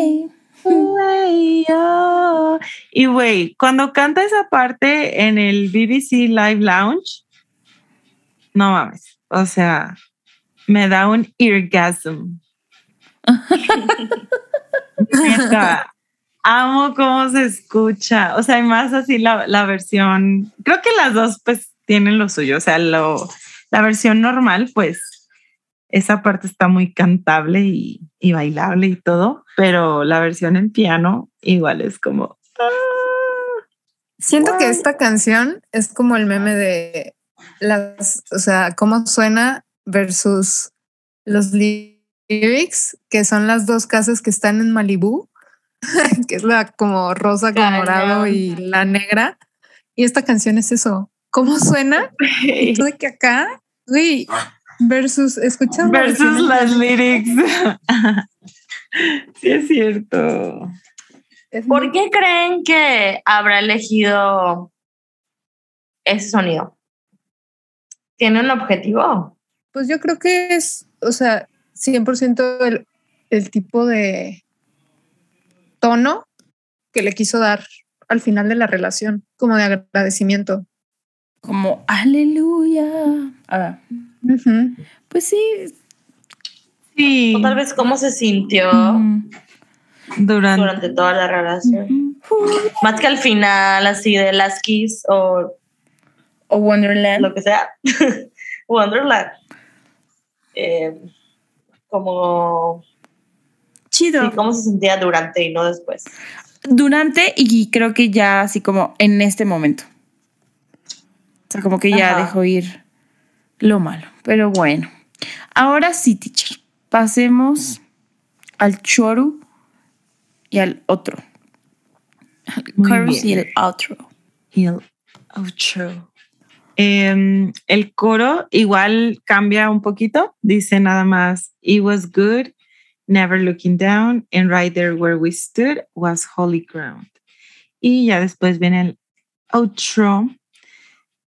Oh". Y güey, cuando canta esa parte en el BBC Live Lounge, no mames, o sea, me da un. Neta, amo cómo se escucha. O sea, y más así la, la versión. Creo que las dos, pues, tienen lo suyo. O sea, lo, la versión normal, pues, esa parte está muy cantable y, y bailable y todo. Pero la versión en piano, igual es como. ah, Siento que esta canción es como el meme de las, o sea, cómo suena versus los lyrics, que son las dos casas que están en Malibú, que es la como rosa con morado y la negra. Y esta canción es eso. ¿Cómo suena? Y tú de que acá, güey, versus, escucha la versus las lyrics. sí, es cierto. Es ¿Por muy- qué creen que habrá elegido ese sonido? ¿Tiene un objetivo? Pues yo creo que es, o sea, 100% el, el tipo de tono que le quiso dar al final de la relación, como de agradecimiento. Como aleluya. Ah, Pues sí. Sí, O tal vez cómo se sintió durante. durante toda la relación. Más que al final, así de las Kiss o O Wonderland. lo que sea. Wonderland. Eh, como Chido. sí, cómo se sentía durante y no después. Durante y creo que ya así como en este momento. O sea, como que ya Ajá. dejó ir lo malo. Pero bueno. Ahora sí, teacher. Pasemos al choru y al otro. Muy Chorus y el outro. Hill outro. Em, el coro igual cambia un poquito. Dice nada más, it was good, never looking down, and right there where we stood was holy ground. Y ya después viene el outro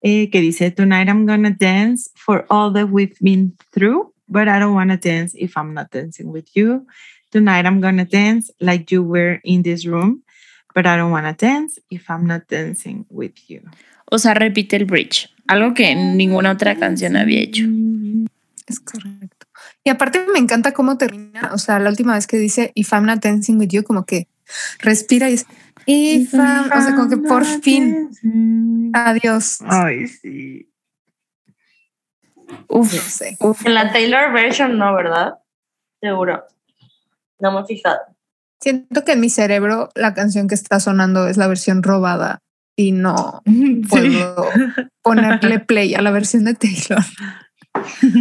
eh, que dice, tonight I'm gonna dance for all that we've been through, but I don't wanna dance if I'm not dancing with you. Tonight I'm gonna dance like you were in this room, but I don't wanna dance if I'm not dancing with you. O sea, repite el bridge. Algo que ninguna otra canción había hecho. Es correcto. Y aparte me encanta cómo termina, o sea, la última vez que dice If I'm not dancing with you, como que respira y es I'm, o sea, como que por fin, adiós. Ay, sí. Uf, No sé. uf. En la Taylor version no, ¿verdad? Seguro. No me he fijado. Siento que en mi cerebro la canción que está sonando es la versión robada y no Sí. puedo ponerle play a la versión de Taylor.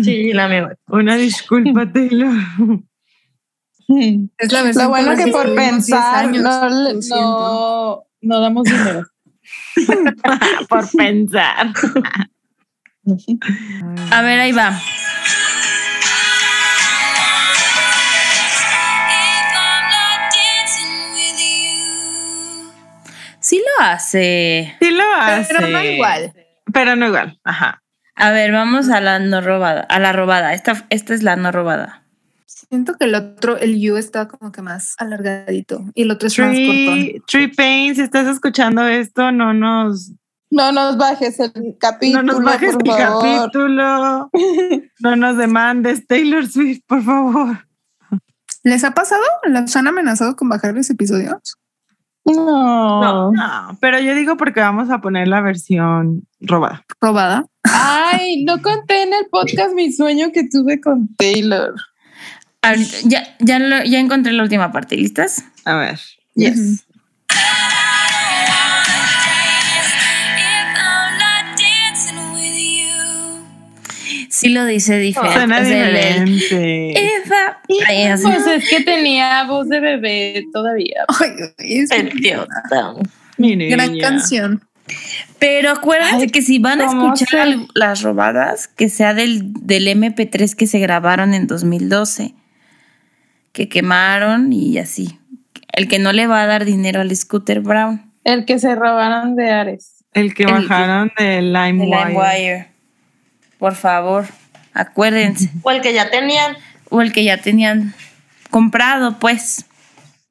Sí, la mía. Una disculpa, Taylor. Es la Lo bueno que por estuvimos 10 pensar años, no, no, no damos dinero. Por pensar. A ver, ahí va. Sí lo hace. Sí lo hace. Pero no igual. Pero no igual. Ajá. A ver, vamos a la no robada. A la robada. Esta, esta es la no robada. Siento que el otro, el You está como que más alargadito y el otro es más cortón. Tree, Tree Pain, si estás escuchando esto, no nos, No nos bajes el no capítulo, nos bajes por el favor. capítulo. No nos demandes, Taylor Swift, por favor. ¿Les ha pasado? ¿Los han amenazado con bajar los episodios? No. No, pero yo digo porque vamos a poner la versión robada. Robada. Ay, no conté en el podcast mi sueño que tuve con Taylor. Ahorita- ya, ya, lo- ya encontré la última parte. ¿Listas? A ver. Yes. Sí lo dice diferente. Suena diferente. Así. Pues es que tenía voz de bebé todavía. Ay, es Idiota. Mi niña. gran canción. Pero acuérdense Ay, que si van a ¿cómo escuchar se- las robadas, que sea del, del MP3 que se grabaron en 2012, que quemaron y así. El que no le va a dar dinero al Scooter Brown, El que se robaron de Ares. El que El- bajaron de LimeWire. LimeWire. Por favor, acuérdense. O el que ya tenían O el que ya tenían comprado, pues.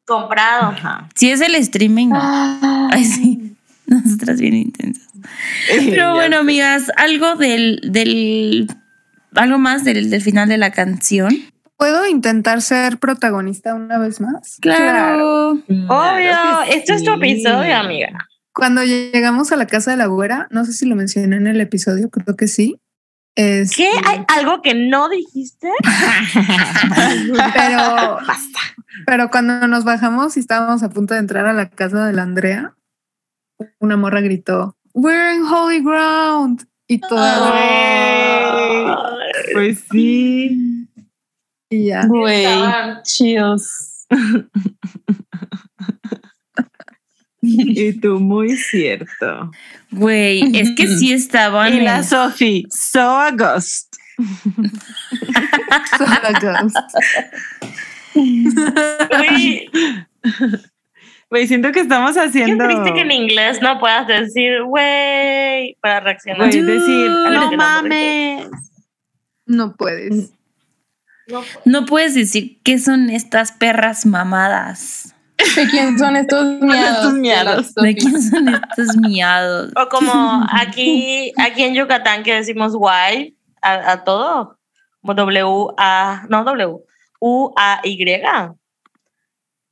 comprado. Ajá. Si es el streaming, no. Ah, Ay, sí. Nosotras bien intensas. Pero bueno, amigas, algo del, del algo más del, del final de la canción. ¿Puedo intentar ser protagonista una vez más? Claro. Obvio, esto es tu episodio, amiga. Cuando llegamos a la casa de la güera, no sé si lo mencioné en el episodio, creo que sí. Es, ¿Qué? ¿Hay algo que no dijiste? Pero, pero cuando nos bajamos y estábamos a punto de entrar a la casa de la Andrea, una morra gritó, We're in holy ground. Y toda Pues sí. Y ya. Güey, Estaban- chills. Y tú, muy cierto. Güey, es que sí estaban. Y la en- Sophie, so August. Uy, Güey, siento que estamos qué haciendo. triste que en inglés no puedas decir, güey, para reaccionar. Güey, decir, no mames. No puedes. No, No puedes decir qué son estas perras mamadas. ¿De quién son estos miados? Estos miados. De la ¿De quién son estos miados? O como aquí, aquí en Yucatán que decimos guay a, a todo. Como W A, no W, U A Y.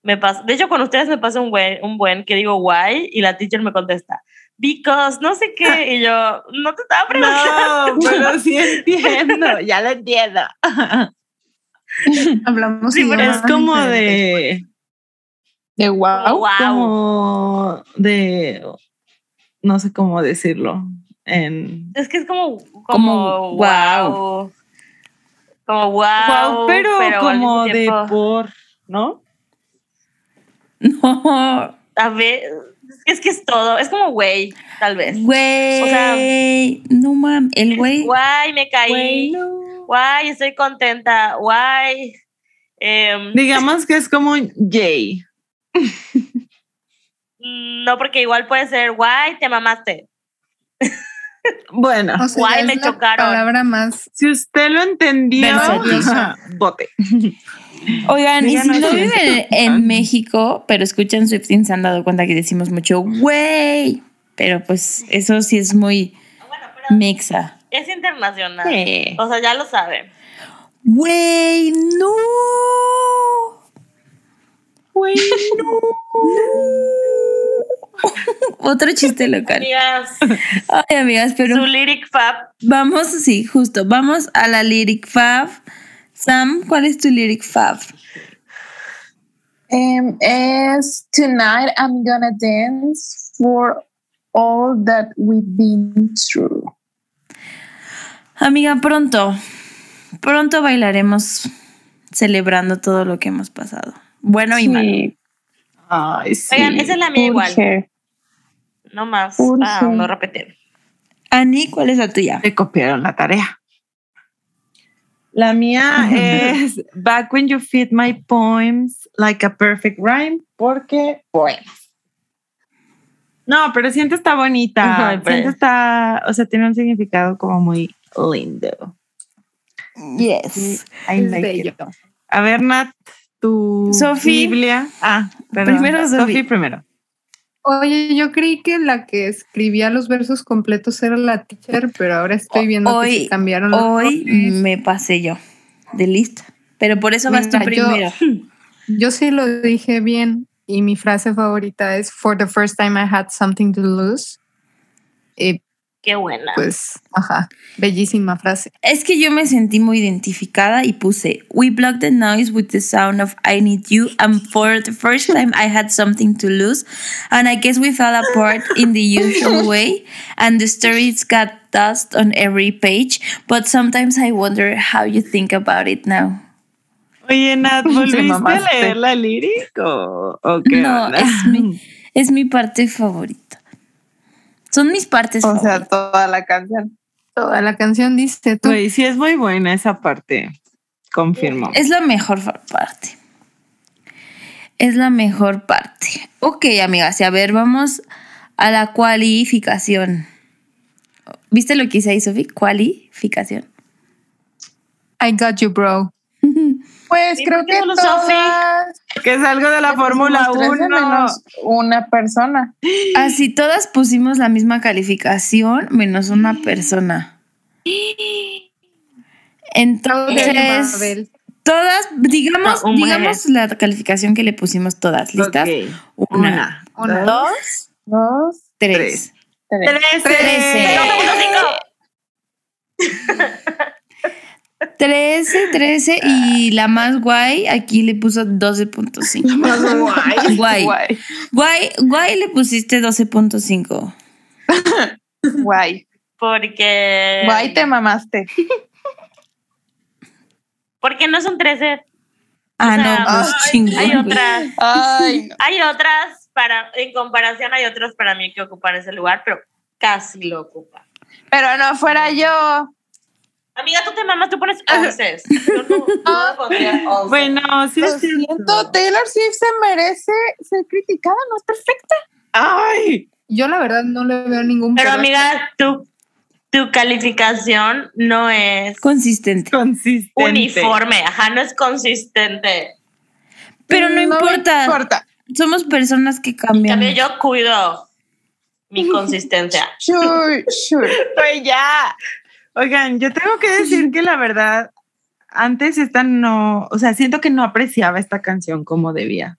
Me pasa, de hecho con ustedes me pasa un buen, un buen que digo guay y la teacher me contesta, because no sé qué y yo no te estaba preguntando. No, pero sí entiendo. Ya lo entiendo. Hablamos Sí, pero Es como de. De wow. Wow. Como de. No sé cómo decirlo. En. Es que es como Como como wow. Como wow, Wow, pero, como de por, ¿no? No, a ver, es que es todo, es como güey, tal vez. güey. O sea, no mames. El güey. Guay, me caí. Güey, no. Guay, estoy contenta. Guay. Em, Digamos que es como un Jay. no, porque igual puede ser guay, te mamaste. Bueno, O sea, Guay, es me la chocaron. palabra más. si usted lo entendió, vote. Oigan, y si no si viven en, en México, pero escuchan Swifting, se han dado cuenta que decimos mucho güey. Pero pues eso sí es muy Bueno, pero mexa. Es internacional. Sí. O sea, ya lo saben. Güey, no. Güey, Otro chiste local. Amigas, Ay, amigas, pero su lyric fab. vamos, sí, justo, vamos a la lyric fab. Sam, ¿cuál es tu lyric fab? Em, es Tonight I'm gonna dance for all that we've been through. Amiga, pronto, pronto bailaremos celebrando todo lo que hemos pasado. Bueno y malo. Sí, Ay, sí. Oigan, esa es la mía igual. No más. Ah, no repetir. Ani, ¿cuál es la tuya? Te copiaron la tarea. La mía es Back when you fit my poems like a perfect rhyme, porque poemas. No, pero siento está bonita. Ay, pero- Siento está, o sea, tiene un significado como muy lindo. Yes. I Es like bello. it. A ver, Nat, tu. Biblia. Ah, perdón. Primero Sofi. Sofi primero. Oye, yo creí que la que escribía los versos completos era la teacher, pero ahora estoy viendo que se cambiaron los Hoy nombres. me pasé yo de lista. Pero por eso vas tú yo- primero. Yo sí lo dije bien y mi frase favorita es For the first time I had something to lose. Y Qué buena. pues, ajá, bellísima frase. Es que yo me sentí muy identificada y puse We blocked the noise with the sound of I need you and for the first time I had something to lose and I guess we fell apart in the usual way and the stories got dust on every page but sometimes I wonder how you think about it now. Oye, Nat, Te ¿volviste a leer la qué No, es mi, es mi parte favorita. Son mis partes O sea, toda la canción. Toda la canción dice tú. Güey, sí es muy buena esa parte. Confirmo. Es la mejor parte. Es la mejor parte. Ok, amigas, y a ver, vamos a la cualificación. ¿Viste lo que hice ahí, Sofi? Cualificación. I got you, bro. Pues creo ¿por qué que todas Que es algo de la pusimos Fórmula 13 1. menos una persona. Así todas pusimos la misma calificación, menos una persona. Entonces, todas, digamos, digamos la calificación que le pusimos todas. ¿Listas? Ok. Una, Una. dos, Dos, tres. tres. trece. Trece. 13, 13 y la más guay aquí le puso 12.5. Más guay. Guay. Guay. Guay, guay le pusiste 12.5. Guay. Porque. Guay, te mamaste. Porque no son 13. Ah, O sea, no, pues ay, chingón. Hay otras. Ay, no. Hay otras para. En comparación, hay otras para mí que ocupan ese lugar, pero casi lo ocupan. Pero no fuera yo. Amiga, tú te mamas, tú pones 11. Yo no, no me pondría 11. Bueno, sí Lo es cierto. siento, Taylor Swift se merece ser criticada, no es perfecta. Ay, Yo la verdad no le veo ningún Pero pero amiga, tu, tu calificación no es Consistente. consistente. uniforme, ajá, no es consistente. Pero no, me importa. importa. Somos personas que cambian. cambio, yo cuido mi consistencia. Sure, sure. Pues ya. Oigan, yo tengo que decir que la verdad, antes esta no, o sea, siento que no apreciaba esta canción como debía.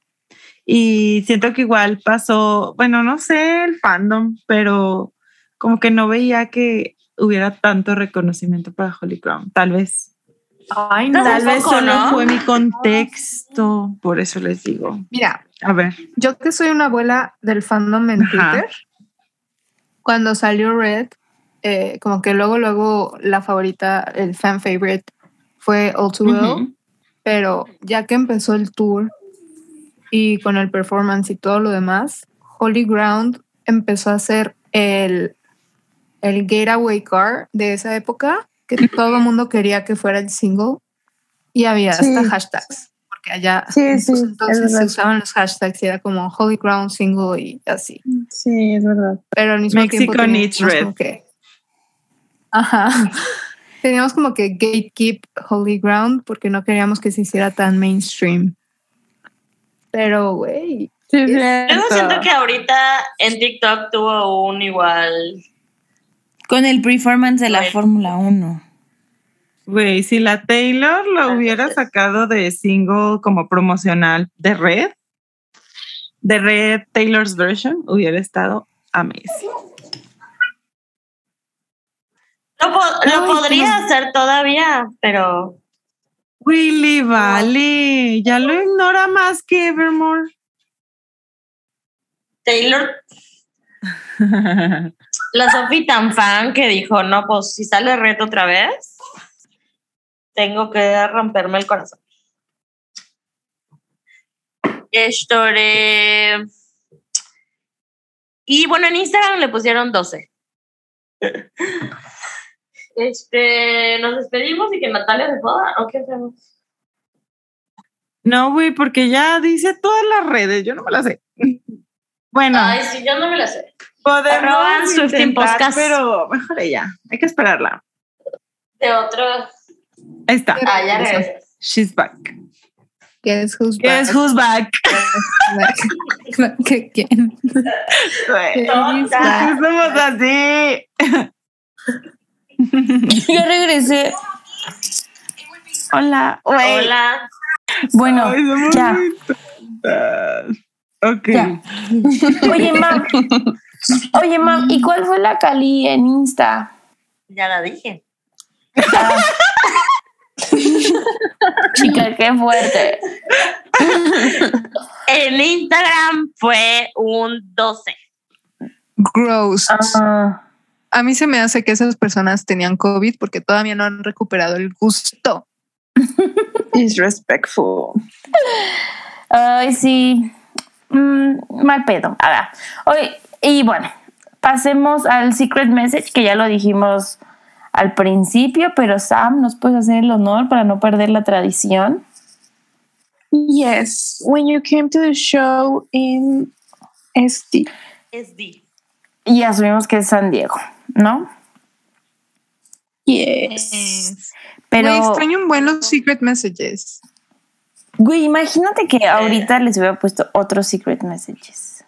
Y siento que igual pasó, bueno, no sé el fandom, pero como que no veía que hubiera tanto reconocimiento para Holly Brown. Tal vez, Ay, tal vez solo ¿no? fue mi contexto, por eso les digo. Mira, A ver. yo que soy una abuela del fandom en Ajá. Twitter, cuando salió Red, eh, como que luego, luego la favorita, el fan favorite fue All Too Well, pero ya que empezó el tour y con el performance y todo lo demás, Holy Ground empezó a ser el, el Gateway Car de esa época, que todo el mundo quería que fuera el single y había Sí. hasta hashtags, porque allá Sí, en sí, es entonces se usaban los hashtags y era como Holy Ground single y así. Sí, es verdad. Pero al mismo Mexico tiempo needs red. que Ajá. Teníamos como que gatekeep Holy Ground porque no queríamos que se hiciera tan mainstream. Pero, güey, Sí, es Yo cierto. siento que ahorita en TikTok tuvo un igual. Con el performance de la. Fórmula 1. Güey, si la Taylor lo hubiera sacado de single como promocional de Red, de Red Taylor's version, hubiera estado amazing. Lo, po- lo Ay, podría hacer todavía, pero Willy, vale, ya lo ignora más que Evermore. Taylor, la Sophie tan fan que dijo, no, pues si sale reto otra vez, tengo que romperme el corazón. Esto de... Y bueno, en Instagram le pusieron 12. Este, nos despedimos y que Natalia se joda, ¿o qué hacemos? No, güey, porque ya dice todas las redes, yo no me las sé. Bueno, Ay, sí, yo no me la sé. podemos intentar, pero mejor ella, hay que esperarla. De otro. Ahí está, Ah, ya regresas. she's back. Guess who's Guess back. who's back. ¿Qué- ¿Quién? Back? Somos así. Ya regresé. Hola. Hola. Bueno, Ay, ya. Ok. Ya. Oye, mam. Oye, mam, ¿y cuál fue la Cali en Insta? Ya la dije. Chica, qué fuerte. En Instagram fue un 12. Gross. Ah, A mí se me hace que esas personas tenían COVID porque todavía no han recuperado el gusto. Disrespectful. ay, sí. Mm, mal pedo. Ahora, oye, y bueno, pasemos al secret message que ya lo dijimos al principio, pero Sam, ¿nos puedes hacer el honor para no perder la tradición? Yes, when you came to the show in SD. SD. Y asumimos que es San Diego, ¿no? Yes. Pero, Güey, extraño un buen los secret messages. güey, imagínate que ahorita les hubiera puesto otros secret messages.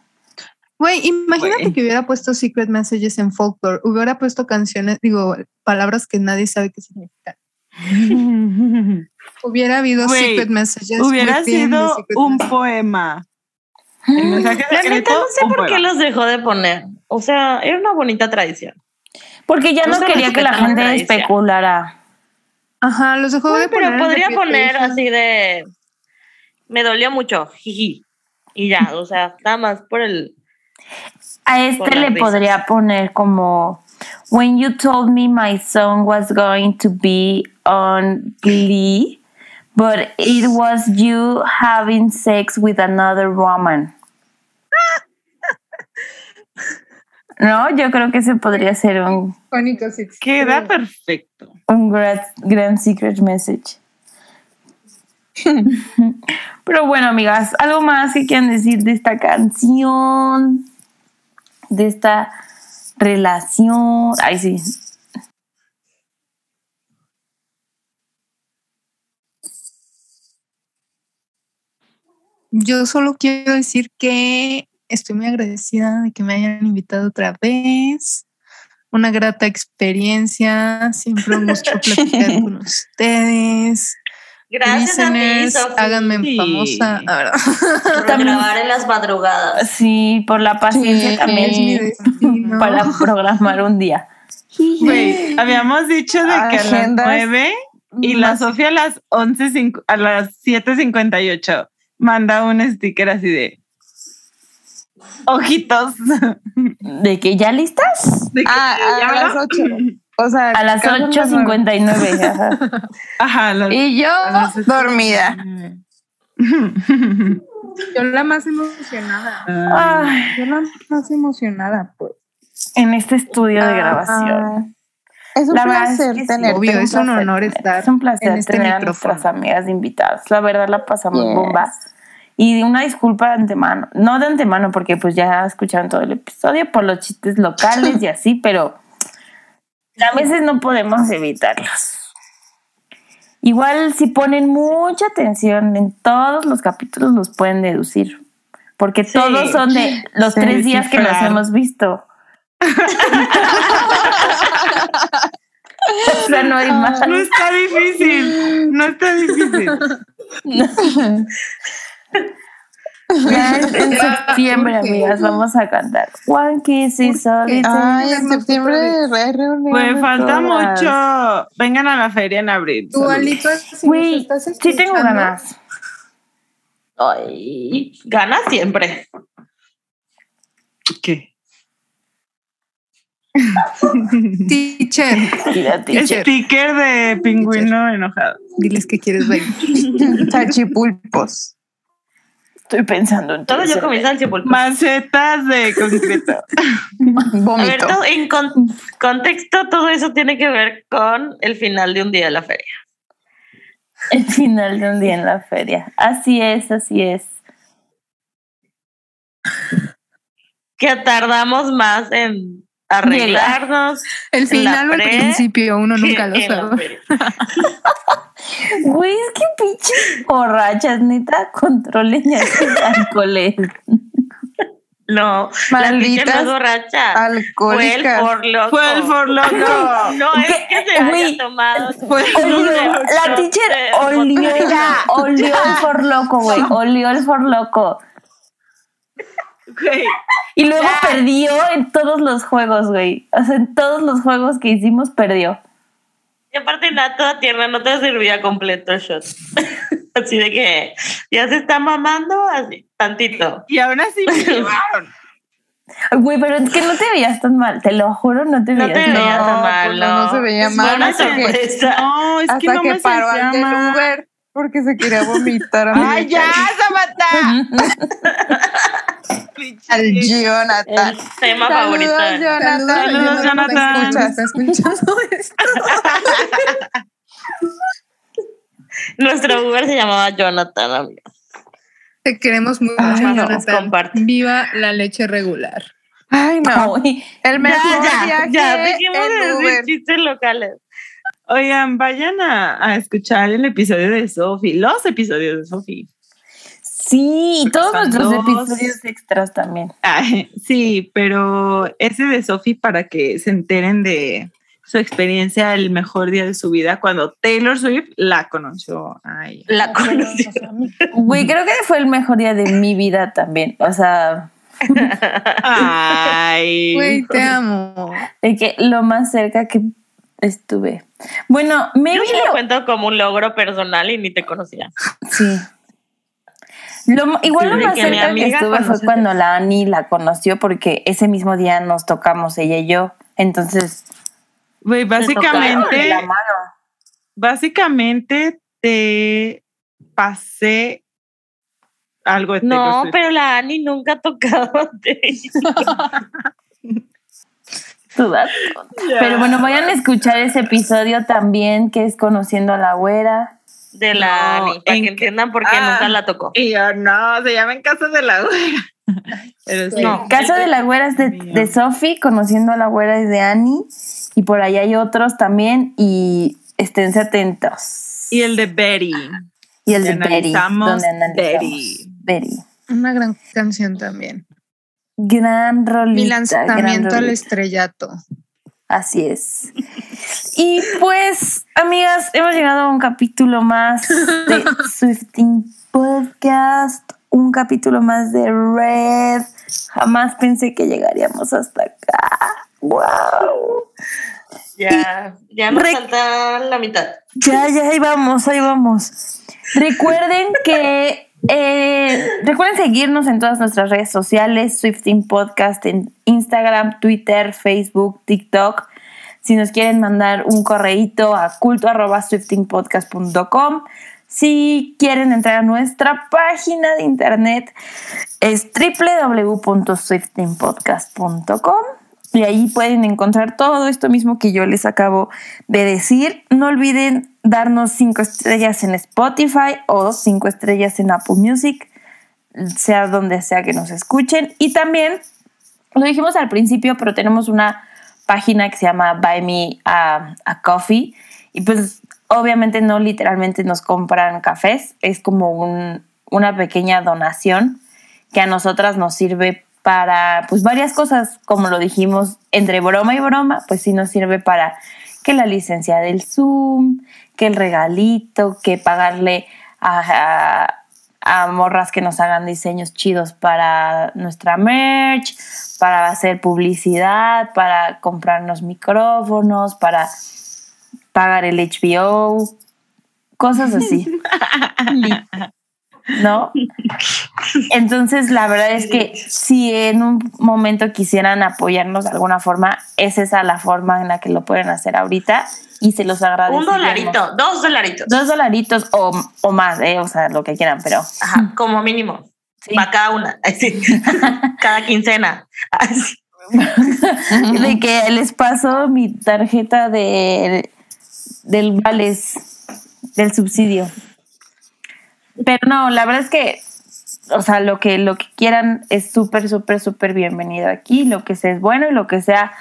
Güey, imagínate Güey. que hubiera puesto secret messages en folklore, hubiera puesto canciones, digo, palabras que nadie sabe qué significan. Hubiera habido Güey, secret messages. Hubiera sido secret un messages. poema. La neta no sé por qué los dejó de poner. O sea, era una bonita tradición. Porque ya No quería que la gente especulara. Ajá, los dejó de pero poner. en podría poner así de. Me dolió mucho, jiji. Y ya, o sea, nada más por el. A este le risas. podría poner como When you told me my song was going to be on Glee, but it was you having sex with another woman. No, yo creo que ese podría ser un. Queda perfecto. un gran, gran secret message. Pero bueno, amigas, algo más que quieran decir de esta canción, de esta relación. Ay, sí. Yo solo quiero decir que estoy muy agradecida de que me hayan invitado otra vez. Una grata experiencia, siempre un gusto platicar con ustedes. Gracias a ti, Listeners, Sofi, háganme Sí. famosa. A ver, por grabar en las madrugadas. Sí, por la paciencia Sí. también es mi destino. para programar un día. Güey, habíamos dicho de que a las Agendas 9 y la Sofía a las 11, cincu- a las 7.58 manda un sticker así de ojitos. ¿De que ya listas? De que Ah, ya a las habló. 8. O sea, A las casi las nueve. 8.59. ajá. Ajá, a Y yo a dormida. Yo la más emocionada. Ay, Yo la más emocionada, pues. en este estudio de grabación. Es un La verdad placer es que tenerte. obvio, un es un placer honor tener- estar Es un placer en este tener a micrófono. nuestras amigas invitadas. La verdad la pasamos Yes. bomba. Y una disculpa de antemano. No de antemano porque pues ya escucharon todo el episodio por los chistes locales y así, pero a veces no podemos evitarlos. Igual si ponen mucha atención en todos los capítulos los pueden deducir. Porque Sí. todos son de los Sí, tres días que nos hemos visto. o sea, no hay más. No está difícil, no está difícil. Ya en, en septiembre, amigas, vamos a cantar. One Kiss is all qué? it Ay, en septiembre re- reuniones Pues falta todas. mucho. Vengan a la feria en abril. Tú. Alito, si sí tengo ganas. Ay, gana siempre. ¿Qué? Teacher. Sticker de pingüino enojado. diles que quieres ver. Salchipulpos. Estoy pensando en Todo todo. yo comienzo al sepulcro. Macetas de concreto. A ver, Vómito. todo- en con- contexto, todo eso tiene que ver con el final de un día de la feria. El final de un día en la feria. Así es, así es. Que tardamos más en arreglarnos. El final o el principio, uno nunca lo sabe. Güey, es que pinches borrachas, neta, controlen ya sus alcoholes. No, la teacher no es Malditas borracha. Fue el alcohólicas. por loco. Fue el for loco. No es que se haya tomado. Fue la teacher olió, olió el for loco, güey. Olió el for loco. Güey, Y luego perdió en todos los juegos, güey. O sea, en todos los juegos que hicimos perdió. Y aparte, nada, toda tierna, no te servía completo el shot. así de que ya se está mamando, así, tantito. Y aún así me llevaron. Güey, pero es que no te veías tan mal. Te lo juro, no te No veías te tan veías mal. tan No, mal, pues no, no. no se veía Es mal, buena hasta que- sorpresa. No, es que Hasta no que me paró ante el. Uber porque se quería vomitar. ¡Ay, ya, Samantha! Al Jonathan. El tema favorito. Saludos, Jonathan. Saludos, Jonathan. Escucha, está escuchando esto. Nuestro Uber se llamaba Jonathan, amigo. Te queremos muy Ay, mucho, no, Jonathan. Viva la leche regular. Ay, no. El mejor Ya, viaje ya, dejemos de en decir Uber. chistes locales. Oigan, vayan a, a escuchar el episodio de Sophie, los episodios de Sophie. Sí, y todos nuestros dos. episodios extras también. Ay, sí, pero ese de Sophie para que se enteren de su experiencia el mejor día de su vida cuando Taylor Swift la conoció. Ay, La conocí. Güey, creo que fue el mejor día de mi vida también. O sea, ay. Güey, te amo. de que lo más cerca que estuve. Bueno, Yo maybe sí lo lo, cuento como un logro personal y ni te conocía. sí. Lo igual Sí, lo más cerca que estuve fue cuando la Ani la conoció porque ese mismo día nos tocamos ella y yo. Entonces, Güey, básicamente, la mano. básicamente te pasé algo de Taylor No, pero la Ani nunca ha tocado. Pero bueno, vayan a escuchar ese episodio también que es Conociendo a la Güera. De la No, Ani, para en que entiendan por qué Ah. nunca la tocó. Y yo, no, se llama en casa de la güera. Pero sí. No. Caso de la Güera es de, de Sophie, Conociendo a la Güera es de Annie. Y por ahí hay otros también. Y esténse atentos. Y el de Betty. Y el de Betty. Donde analizamos Betty. Betty. Una gran canción también. Gran rolita. Mi gran lanzamiento al estrellato. Así es. Y pues, amigas, hemos llegado a un capítulo más de Swifting Podcast, un capítulo más de Red. Jamás pensé que llegaríamos hasta acá. ¡Wow! Ya, ya nos falta la mitad. Ya, ya, ahí vamos, ahí vamos. Recuerden que eh, recuerden seguirnos en todas nuestras redes sociales, Swifting Podcast en Instagram, Twitter, Facebook, TikTok. Si nos quieren mandar un correíto a culto@swiftingpodcast.com. Si quieren entrar a nuestra página de internet es www.swiftingpodcast.com y ahí pueden encontrar todo esto mismo que yo les acabo de decir. No olviden darnos cinco estrellas en Spotify o cinco estrellas en Apple Music, sea donde sea que nos escuchen. Y también, lo dijimos al principio, pero tenemos una página que se llama Buy Me a, Coffee. Y pues obviamente no literalmente nos compran cafés, es como un- una pequeña donación que a nosotras nos sirve para pues varias cosas, como lo dijimos, entre broma y broma, pues sí nos sirve para que la licencia del Zoom, que el regalito, que pagarle a, a- a morras que nos hagan diseños chidos para nuestra merch, para hacer publicidad, para comprarnos micrófonos, para pagar el HBO, cosas así. ¿No? Entonces, la verdad es que si en un momento quisieran apoyarnos de alguna forma, es esa la forma en la que lo pueden hacer ahorita y se los agradezco. Un dolarito, dos dolaritos. Dos dolaritos o, o más, ¿eh? o sea, lo que quieran, pero Ajá, como mínimo. Sí. Para cada una. Ay, sí. cada quincena. Ay, sí. de que les paso mi tarjeta de, del vales, del subsidio. Pero no, la verdad es que, o sea, lo que, lo que quieran es súper, súper, súper bienvenido aquí. Lo que sea es bueno y lo que sea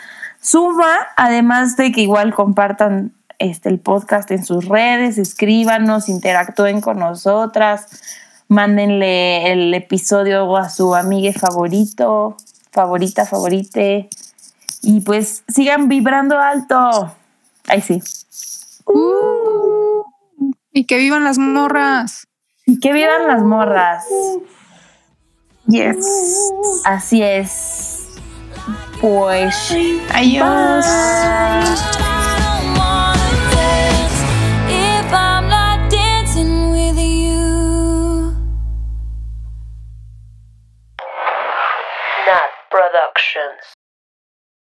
suma, además de que igual compartan este, el podcast en sus redes, escríbanos, interactúen con nosotras, mándenle el episodio a su amiga favorito, favorita, favorite. Y pues sigan vibrando alto. Ahí sí. Uh, y que vivan las morras. Y que vivan las morras. Yes. Así es. Pues. Adiós. If I'm not dancing with you. Nat Productions.